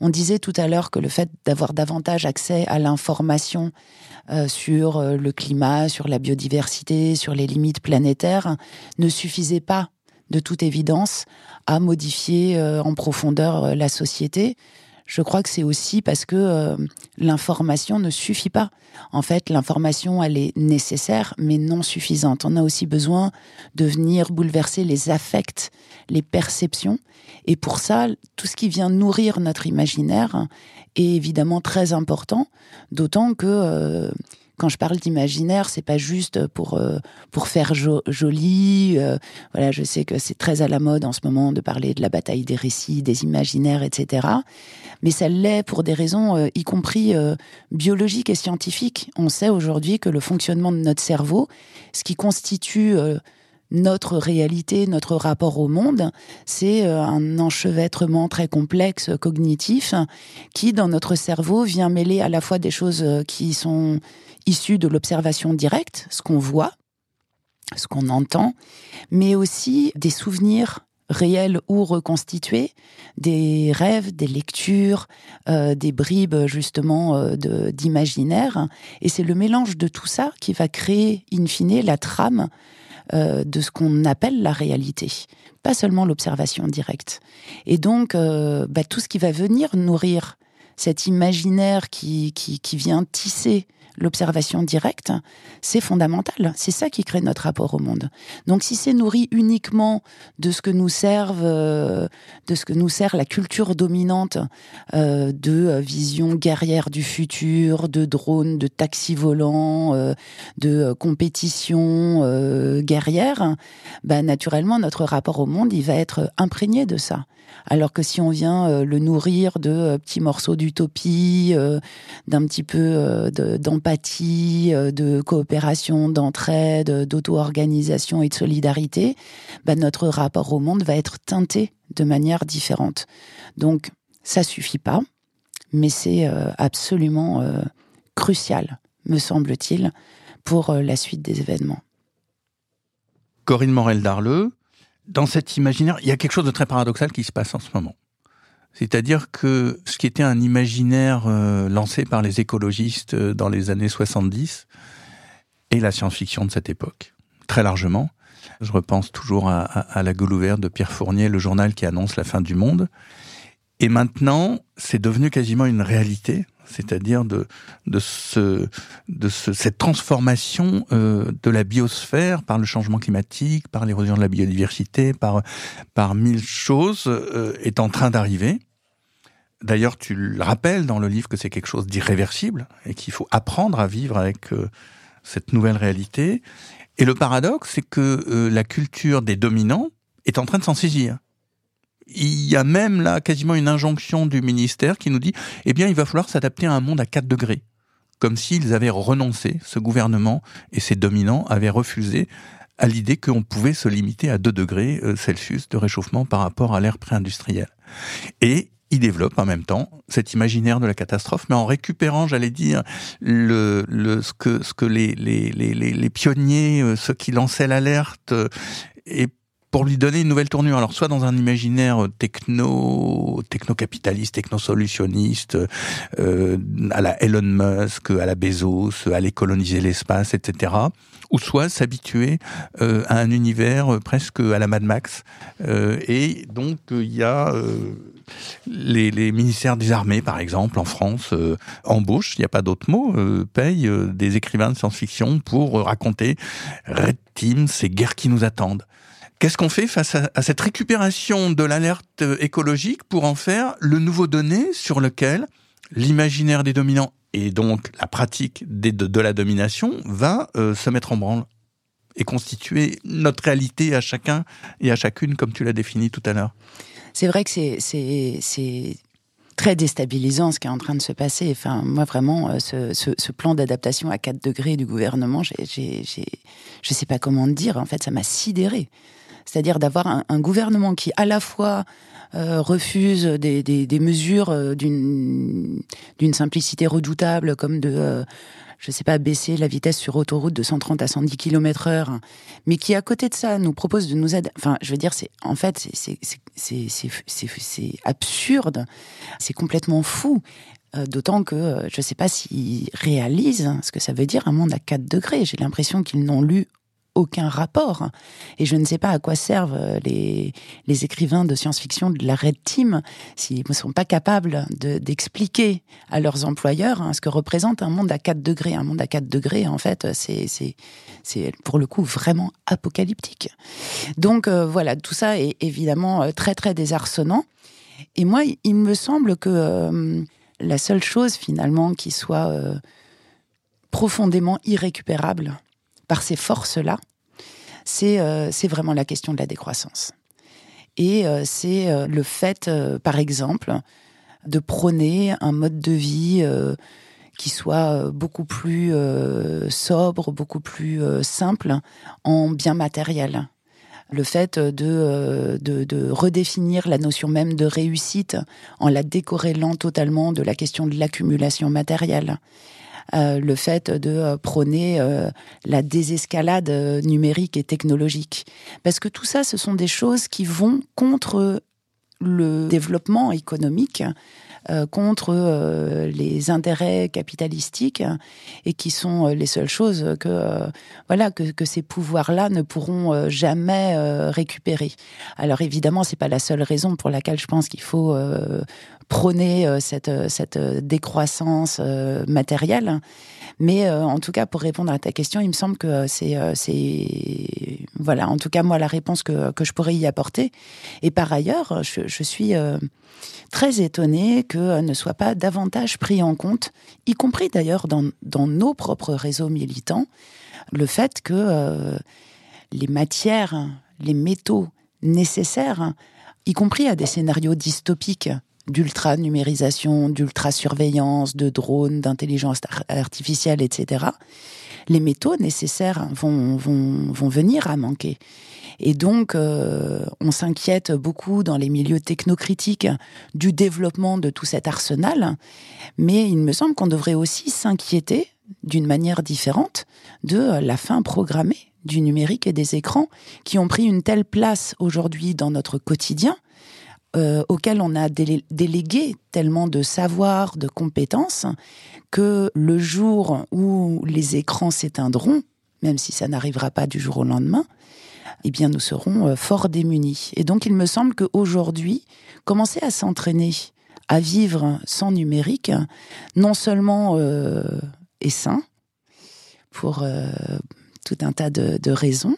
On disait tout à l'heure que le fait d'avoir davantage accès à l'information euh, sur euh, le climat, sur la biodiversité, sur les limites planétaires, ne suffisait pas de toute évidence à modifier euh, en profondeur la société. Je crois que c'est aussi parce que euh, l'information ne suffit pas. En fait, l'information, elle est nécessaire, mais non suffisante. On a aussi besoin de venir bouleverser les affects, les perceptions. Et pour ça, tout ce qui vient nourrir notre imaginaire est évidemment très important, d'autant que euh, quand je parle d'imaginaire, c'est pas juste pour euh, pour faire joli. Euh, voilà, je sais que c'est très à la mode en ce moment de parler de la bataille des récits, des imaginaires, etc. Mais ça l'est pour des raisons, euh, y compris biologiques et scientifiques. On sait aujourd'hui que le fonctionnement de notre cerveau, ce qui constitue notre réalité, notre rapport au monde, c'est un enchevêtrement très complexe cognitif qui, dans notre cerveau, vient mêler à la fois des choses qui sont issus de l'observation directe, ce qu'on voit, ce qu'on entend, mais aussi des souvenirs réels ou reconstitués, des rêves, des lectures, euh, des bribes justement euh, d'imaginaire. Et c'est le mélange de tout ça qui va créer, in fine, la trame euh, de ce qu'on appelle la réalité, pas seulement l'observation directe. Et donc, bah, tout ce qui va venir nourrir cet imaginaire qui, qui, qui vient tisser l'observation directe, c'est fondamental. C'est ça qui crée notre rapport au monde. Donc si c'est nourri uniquement de ce que nous serve, euh, de ce que nous sert la culture dominante euh, de euh, vision guerrière du futur, de drones, de taxis volants, de compétition guerrière, bah, naturellement notre rapport au monde il va être imprégné de ça. Alors que si on vient le nourrir de petits morceaux d'utopie, d'un petit peu d'empathie euh, de coopération, d'entraide, d'auto-organisation et de solidarité, bah, notre rapport au monde va être teinté de manière différente. Donc, ça suffit pas, mais c'est euh, absolument euh, crucial, me semble-t-il, pour la suite des événements. Corinne Morel-Darleux, dans cet imaginaire, il y a quelque chose de très paradoxal qui se passe en ce moment. C'est-à-dire que ce qui était un imaginaire euh, lancé par les écologistes euh, dans les années 70 est la science-fiction de cette époque, très largement. Je repense toujours à, à, la gueule ouverte de Pierre Fournier, le journal qui annonce la fin du monde. Et maintenant, c'est devenu quasiment une réalité, c'est-à-dire de, de, ce, de ce, cette transformation euh, de la biosphère par le changement climatique, par l'érosion de la biodiversité, par, par mille choses, euh, est en train d'arriver. D'ailleurs, tu le rappelles dans le livre que c'est quelque chose d'irréversible et qu'il faut apprendre à vivre avec euh, cette nouvelle réalité. Et le paradoxe, c'est que la culture des dominants est en train de s'en saisir il y a même là quasiment une injonction du ministère qui nous dit, eh bien, il va falloir s'adapter à un monde à 4 degrés. Comme s'ils avaient renoncé, ce gouvernement et ses dominants avaient refusé à l'idée qu'on pouvait se limiter à 2 degrés euh, Celsius de réchauffement par rapport à l'ère pré-industrielle. Et il développe en même temps cet imaginaire de la catastrophe, mais en récupérant, j'allais dire, le, le, ce que, ce que les, les, les, les pionniers, euh, ceux qui lançaient l'alerte, euh, et pour lui donner une nouvelle tournure. Alors soit dans un imaginaire techno, techno-capitaliste, techno-solutionniste, euh, à la Elon Musk, à la Bezos, à aller coloniser l'espace, etc. Ou soit s'habituer euh, à un univers presque à la Mad Max. Euh, et donc il y a les, les, ministères des armées, par exemple, en France, embauchent, il n'y a pas d'autre mot, payent des écrivains de science-fiction pour raconter Red Team, ces guerres qui nous attendent. Qu'est-ce qu'on fait face à, cette récupération de l'alerte écologique pour en faire le nouveau donné sur lequel l'imaginaire des dominants et donc la pratique de, la domination va euh, se mettre en branle et constituer notre réalité à chacun et à chacune comme tu l'as défini tout à l'heure? C'est vrai que c'est très déstabilisant ce qui est en train de se passer. Enfin, moi, vraiment, euh, ce, plan d'adaptation à 4 degrés du gouvernement, je ne sais pas comment dire. En fait, ça m'a sidéré c'est-à-dire d'avoir un, gouvernement qui à la fois euh, refuse des, mesures euh, d'une simplicité redoutable comme de euh, je sais pas baisser la vitesse sur autoroute de 130 à 110 km heure mais qui à côté de ça nous propose de nous aider enfin je veux dire c'est en fait c'est absurde c'est complètement fou D'autant que je ne sais pas s'ils réalisent ce que ça veut dire un monde à 4 degrés. J'ai l'impression qu'ils n'ont lu aucun rapport. Et je ne sais pas à quoi servent euh, les, écrivains de science-fiction de la Red Team s'ils ne sont pas capables d'expliquer à leurs employeurs hein, ce que représente un monde à 4 degrés. Un monde à 4 degrés, en fait, c'est c'est pour le coup vraiment apocalyptique. Donc euh, voilà, tout ça est évidemment euh, très très désarçonnant. Et moi, il me semble que la seule chose finalement qui soit profondément irrécupérable par ces forces-là, euh, c'est vraiment la question de la décroissance. Et euh, c'est euh, le fait, par exemple, de prôner un mode de vie qui soit beaucoup plus sobre, beaucoup plus simple en bien matériel. Le fait de, de, de, redéfinir la notion même de réussite en la décorrélant totalement de la question de l'accumulation matérielle. Euh, le fait de euh, prôner euh, la désescalade numérique et technologique. Parce que tout ça, ce sont des choses qui vont contre le développement économique contre les intérêts capitalistiques et qui sont les seules choses que voilà que, ces pouvoirs-là ne pourront jamais récupérer. Alors évidemment, c'est pas la seule raison pour laquelle je pense qu'il faut prôner euh, cette, euh, cette euh, décroissance matérielle. Mais en tout cas, pour répondre à ta question, il me semble que c'est, c'est voilà, en tout cas moi la réponse que, je pourrais y apporter. Et par ailleurs, je, je suis très étonnée que ne soit pas davantage pris en compte, y compris d'ailleurs dans, dans nos propres réseaux militants, le fait que les matières, les métaux nécessaires, y compris à des scénarios dystopiques d'ultra-numérisation, d'ultra-surveillance, de drones, d'intelligence artificielle, etc., les métaux nécessaires vont, vont, vont venir à manquer. Et donc, euh, on s'inquiète beaucoup dans les milieux technocritiques du développement de tout cet arsenal, mais il me semble qu'on devrait aussi s'inquiéter d'une manière différente de la fin programmée du numérique et des écrans qui ont pris une telle place aujourd'hui dans notre quotidien euh, auquel on a délégué tellement de savoir, de compétences, que le jour où les écrans s'éteindront, même si ça n'arrivera pas du jour au lendemain, eh bien nous serons euh, fort démunis. Et donc il me semble qu'aujourd'hui, commencer à s'entraîner à vivre sans numérique, non seulement euh, est sain, pour tout un tas de raisons,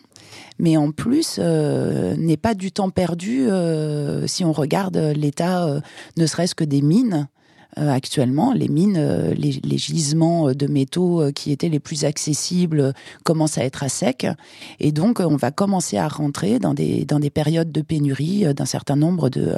mais en plus euh, n'est pas du temps perdu euh, si on regarde l'état, euh, ne serait-ce que des mines actuellement. Les mines, euh, les, les, gisements de métaux euh, qui étaient les plus accessibles commencent à être à sec. Et donc, on va commencer à rentrer dans des, dans des périodes de pénurie d'un certain nombre de,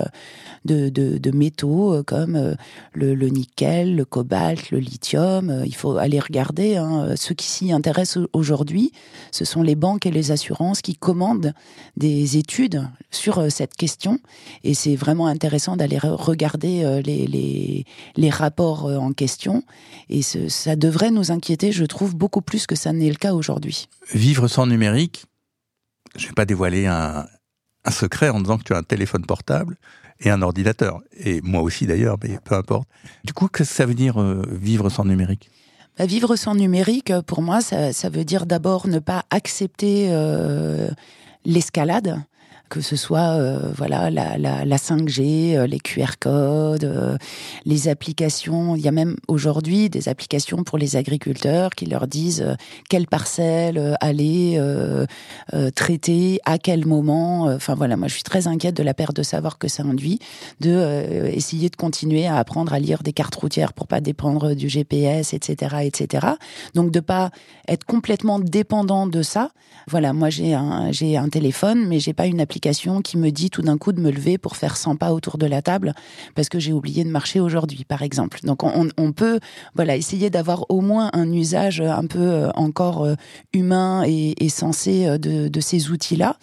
de, de, de métaux comme le, le, nickel, le cobalt, le lithium. Il faut aller regarder. Hein. Ceux qui s'y intéressent aujourd'hui, ce sont les banques et les assurances qui commandent des études sur cette question. Et c'est vraiment intéressant d'aller regarder les, les, les rapports euh, en question. Et ça devrait nous inquiéter, je trouve, beaucoup plus que ça n'est le cas aujourd'hui. Vivre sans numérique, je ne vais pas dévoiler un, secret en disant que tu as un téléphone portable et un ordinateur. Et moi aussi d'ailleurs, mais peu importe. Du coup, qu'est-ce que ça veut dire euh, vivre sans numérique? Bah, Vivre sans numérique, pour moi, ça, veut dire d'abord ne pas accepter euh, l'escalade que ce soit euh, voilà la, la, la 5G, euh, les QR codes, euh, les applications. Il y a même aujourd'hui des applications pour les agriculteurs qui leur disent quelle parcelle aller traiter, à quel moment. Enfin voilà, moi je suis très inquiète de la perte de savoir que ça induit, de essayer de continuer à apprendre à lire des cartes routières pour pas dépendre du GPS, etc., etc. Donc de pas être complètement dépendant de ça. Voilà, moi j'ai un j'ai un téléphone, mais j'ai pas une application qui me dit tout d'un coup de me lever pour faire 100 pas autour de la table parce que j'ai oublié de marcher aujourd'hui, par exemple. Donc on, peut voilà essayer d'avoir au moins un usage un peu euh, encore euh, humain et, sensé euh, de, ces outils-là.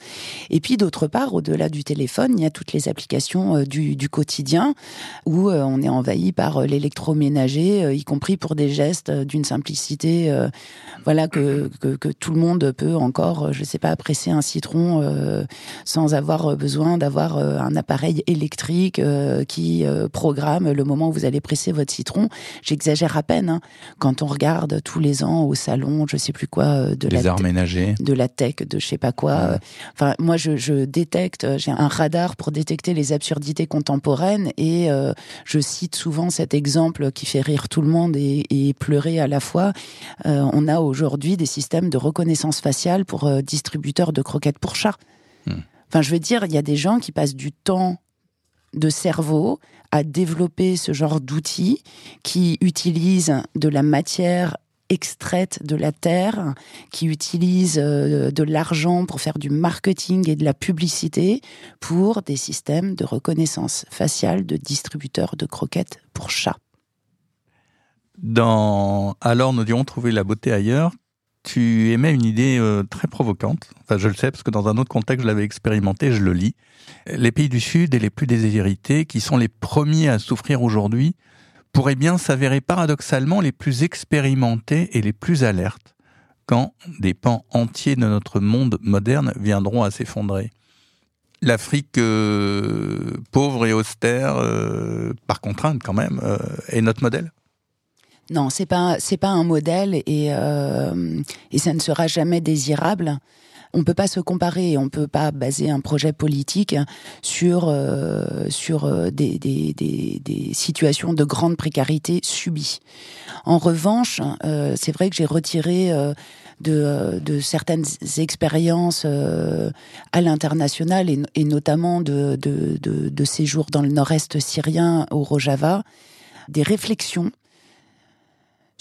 Et puis d'autre part, au-delà du téléphone, il y a toutes les applications du, quotidien où on est envahi par l'électroménager, y compris pour des gestes d'une simplicité, voilà que, que, tout le monde peut encore, je sais pas, presser un citron sans sans avoir besoin d'avoir un appareil électrique qui programme le moment où vous allez presser votre citron. J'exagère à peine. Hein. Quand on regarde tous les ans au salon, je sais plus quoi, de les la arts ménagers, de la tech, de je sais pas quoi. Enfin, moi, je, je détecte. J'ai un radar pour détecter les absurdités contemporaines et je cite souvent cet exemple qui fait rire tout le monde et, et pleurer à la fois. on a aujourd'hui des systèmes de reconnaissance faciale pour euh, distributeurs de croquettes pour chats. Enfin, je veux dire, il y a des gens qui passent du temps de cerveau à développer ce genre d'outils qui utilisent de la matière extraite de la terre, qui utilisent euh, de l'argent pour faire du marketing et de la publicité pour des systèmes de reconnaissance faciale de distributeurs de croquettes pour chats. Dans Alors nous dirons trouver la beauté ailleurs, tu émets une idée euh, très provocante. Enfin, je le sais parce que dans un autre contexte, je l'avais expérimenté, je le lis. Les pays du Sud et les plus déshérités, qui sont les premiers à souffrir aujourd'hui, pourraient bien s'avérer paradoxalement les plus expérimentés et les plus alertes quand des pans entiers de notre monde moderne viendront à s'effondrer. L'Afrique euh, pauvre et austère, euh, par contrainte quand même, est notre modèle non, c'est pas c'est pas un modèle et euh, et ça ne sera jamais désirable. On peut pas se comparer, on peut pas baser un projet politique sur euh, sur euh, des, des, des, situations de grande précarité subies. En revanche, c'est vrai que j'ai retiré de, de, certaines expériences à l'international et, et, notamment de, de, de séjours dans le nord-est syrien au Rojava, des réflexions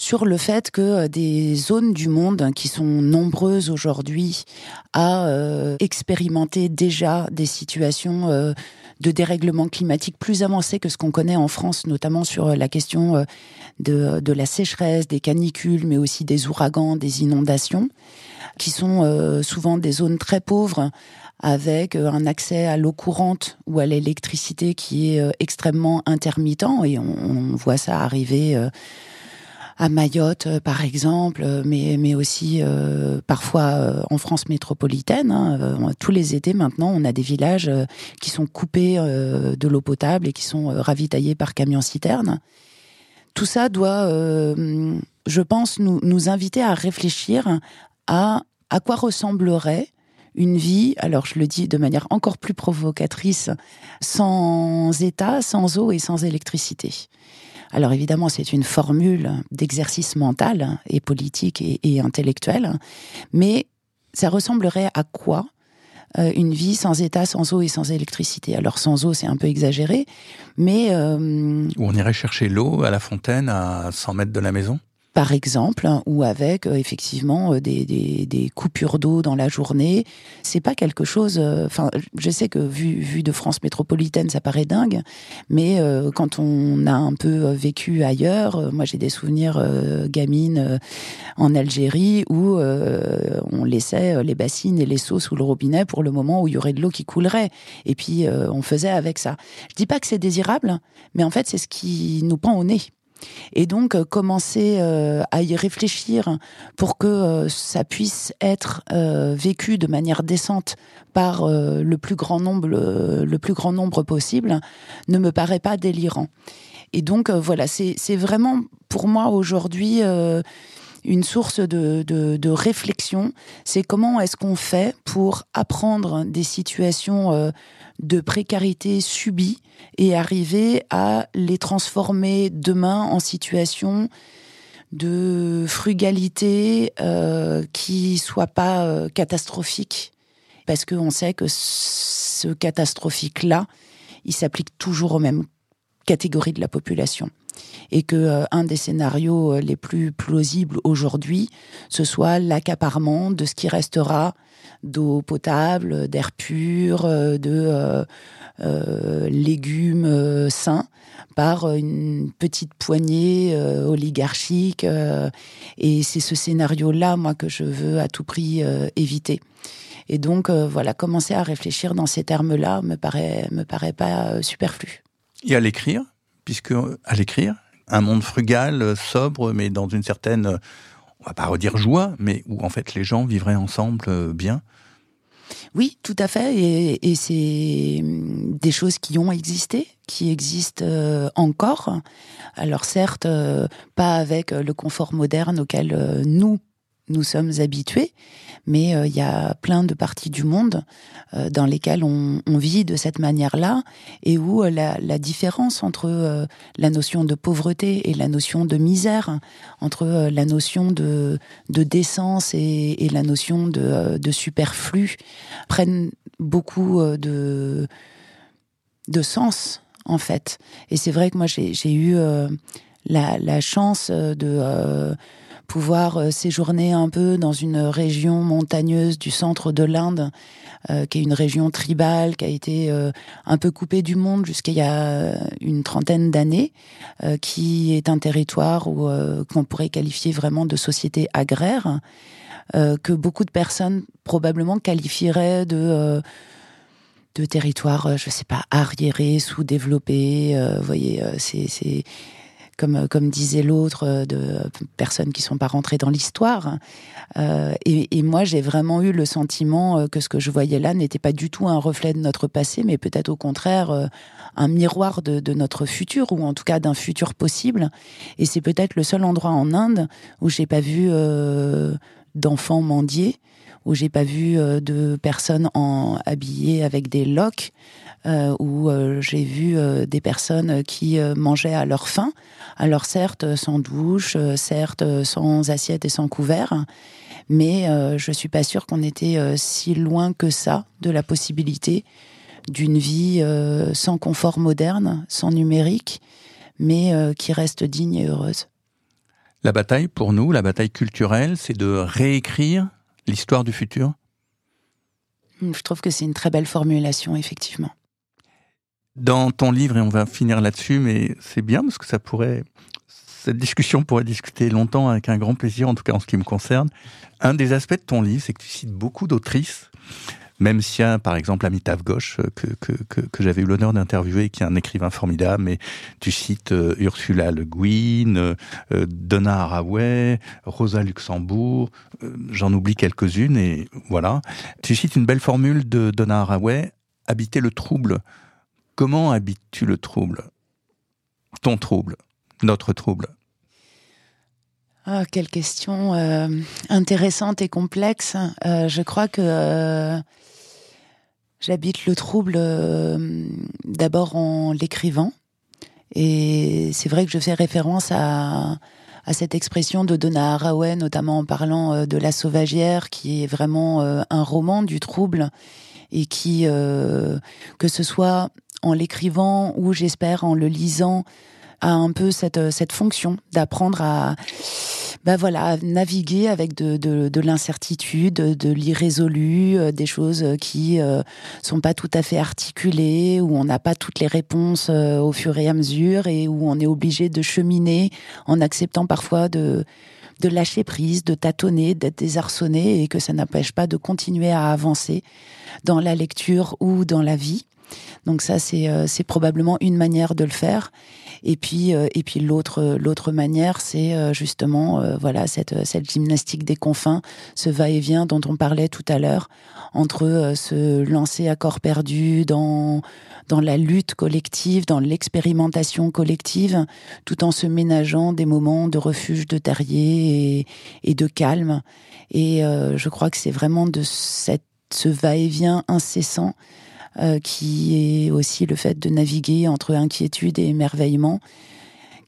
sur le fait que euh, des zones du monde qui sont nombreuses aujourd'hui à euh, expérimenter déjà des situations euh, de dérèglement climatique plus avancées que ce qu'on connaît en France, notamment sur la question de, la sécheresse, des canicules, mais aussi des ouragans, des inondations, qui sont souvent des zones très pauvres avec un accès à l'eau courante ou à l'électricité qui est extrêmement intermittent. Et on voit ça arriver à Mayotte, euh, par exemple, euh, mais, mais aussi euh, parfois en France métropolitaine. Hein, tous les étés, maintenant, on a des villages qui sont coupés de l'eau potable et qui sont ravitaillés par camions-citernes. Tout ça doit, je pense, nous, nous inviter à réfléchir à à quoi ressemblerait une vie, alors je le dis de manière encore plus provocatrice, sans état, sans eau et sans électricité. Alors évidemment, c'est une formule d'exercice mental et politique et, intellectuel, mais ça ressemblerait à quoi euh, une vie sans état, sans eau et sans électricité? Alors sans eau, c'est un peu exagéré, mais... Euh, on irait chercher l'eau à la fontaine à 100 mètres de la maison? Par exemple, ou avec euh, effectivement euh, des, des, des coupures d'eau dans la journée. C'est pas quelque chose. Euh, enfin, je sais que vu, vu de France métropolitaine, ça paraît dingue, mais quand on a un peu vécu ailleurs, moi j'ai des souvenirs gamines en Algérie où on laissait les bassines et les seaux sous le robinet pour le moment où il y aurait de l'eau qui coulerait, et puis on faisait avec ça. Je dis pas que c'est désirable, mais en fait c'est ce qui nous prend au nez. Et donc euh, commencer euh, à y réfléchir pour que euh, ça puisse être vécu de manière décente par le plus grand nombre, le, plus grand nombre possible, ne me paraît pas délirant. Et donc voilà, c'est vraiment pour moi aujourd'hui une source de, réflexion. C'est comment est-ce qu'on fait pour apprendre des situations de précarité subie et arriver à les transformer demain en situation de frugalité euh, qui soit pas euh, catastrophique parce qu'on sait que ce catastrophique là il s'applique toujours aux mêmes catégories de la population et que euh, un des scénarios euh, les plus plausibles aujourd'hui ce soit l'accaparement de ce qui restera d'eau potable, d'air pur, euh, de légumes sains par une petite poignée oligarchique. et c'est ce scénario-là, moi, que je veux à tout prix éviter. Et donc, voilà, commencer à réfléchir dans ces termes-là me paraît, me paraît pas superflu. Et à l'écrire, puisque à l'écrire, un monde frugal, sobre, mais dans une certaine on va pas redire joie, mais où en fait les gens vivraient ensemble bien. Oui, tout à fait. Et, et c'est hum, des choses qui ont existé, qui existent euh, encore. Alors certes, euh, pas avec le confort moderne auquel nous nous sommes habitués, mais euh, il y a plein de parties du monde euh, dans lesquelles on, vit de cette manière-là et où euh, la, différence entre la notion de pauvreté et la notion de misère, entre la notion de, décence et, la notion de, superflu, prennent beaucoup de, de sens en fait. Et c'est vrai que moi j'ai eu la, chance de pouvoir euh, séjourner un peu dans une région montagneuse du centre de l'Inde, euh, qui est une région tribale, qui a été euh, un peu coupée du monde jusqu'à il y a une trentaine d'années, qui est un territoire où qu'on pourrait qualifier vraiment de société agraire, que beaucoup de personnes probablement qualifieraient de de territoire, je sais pas, arriéré, sous-développé. vous voyez, c'est comme, euh, comme disait l'autre, euh, de personnes qui sont pas rentrées dans l'histoire. Euh, et, moi, j'ai vraiment eu le sentiment que ce que je voyais là n'était pas du tout un reflet de notre passé, mais peut-être au contraire un miroir de, notre futur, ou en tout cas d'un futur possible. Et c'est peut-être le seul endroit en Inde où j'ai pas vu d'enfants mendier, où j'ai pas vu de personnes habillées avec des loques. Euh, où euh, j'ai vu euh, des personnes qui mangeaient à leur faim, alors certes sans douche, certes sans assiette et sans couvert, mais je suis pas sûre qu'on était si loin que ça de la possibilité d'une vie sans confort moderne, sans numérique, mais qui reste digne et heureuse. La bataille pour nous, la bataille culturelle, c'est de réécrire l'histoire du futur? Je trouve que c'est une très belle formulation, effectivement. Dans ton livre, et on va finir là-dessus, mais c'est bien parce que ça pourrait, cette discussion pourrait discuter longtemps avec un grand plaisir, en tout cas en ce qui me concerne. Un des aspects de ton livre, c'est que tu cites beaucoup d'autrices, même a, par exemple, Amitav Ghosh, euh, que, que, j'avais eu l'honneur d'interviewer, qui est un écrivain formidable, mais tu cites euh, Ursula Le Guin, euh, Donna Haraway, Rosa Luxembourg, j'en oublie quelques-unes, et voilà. Tu cites une belle formule de Donna Haraway, habiter le trouble. Comment habites-tu le trouble? Ton trouble, notre trouble ah, quelle question intéressante et complexe. Je crois que j'habite le trouble d'abord en l'écrivant. Et c'est vrai que je fais référence à, à cette expression de Donna Haraway, notamment en parlant de La Sauvagière, qui est vraiment un roman du trouble et qui, que ce soit en l'écrivant ou j'espère en le lisant a un peu cette, euh, cette fonction d'apprendre à bah voilà, naviguer avec de, de, de l'incertitude, de l'irrésolu, euh, des choses qui euh, sont pas tout à fait articulées, où on n'a pas toutes les réponses au fur et à mesure et où on est obligé de cheminer en acceptant parfois de, de lâcher prise, de tâtonner, d'être désarçonné et que ça n'empêche pas de continuer à avancer dans la lecture ou dans la vie. Donc ça, c'est euh, c'est probablement une manière de le faire. Et puis euh, et puis l'autre l'autre manière, c'est euh, justement voilà cette cette gymnastique des confins, ce va-et-vient dont on parlait tout à l'heure, entre se lancer à corps perdu dans dans la lutte collective, dans l'expérimentation collective, tout en se ménageant des moments de refuge, de terrier et, et de calme. Et je crois que c'est vraiment de cette, ce va-et-vient incessant euh, qui est aussi le fait de naviguer entre inquiétude et émerveillement,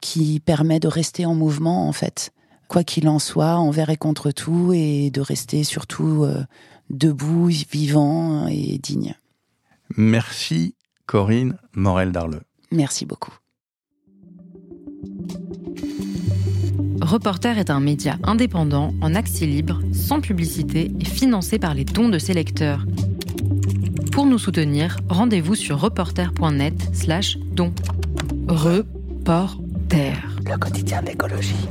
qui permet de rester en mouvement en fait, quoi qu'il en soit, envers et contre tout, et de rester surtout euh, debout, vivant et digne. Merci Corinne Morel-Darleux. Merci beaucoup. Reporter est un média indépendant, en accès libre, sans publicité et financé par les dons de ses lecteurs. Pour nous soutenir, rendez-vous sur reporter.net slash don. Reporter. Le quotidien d'écologie.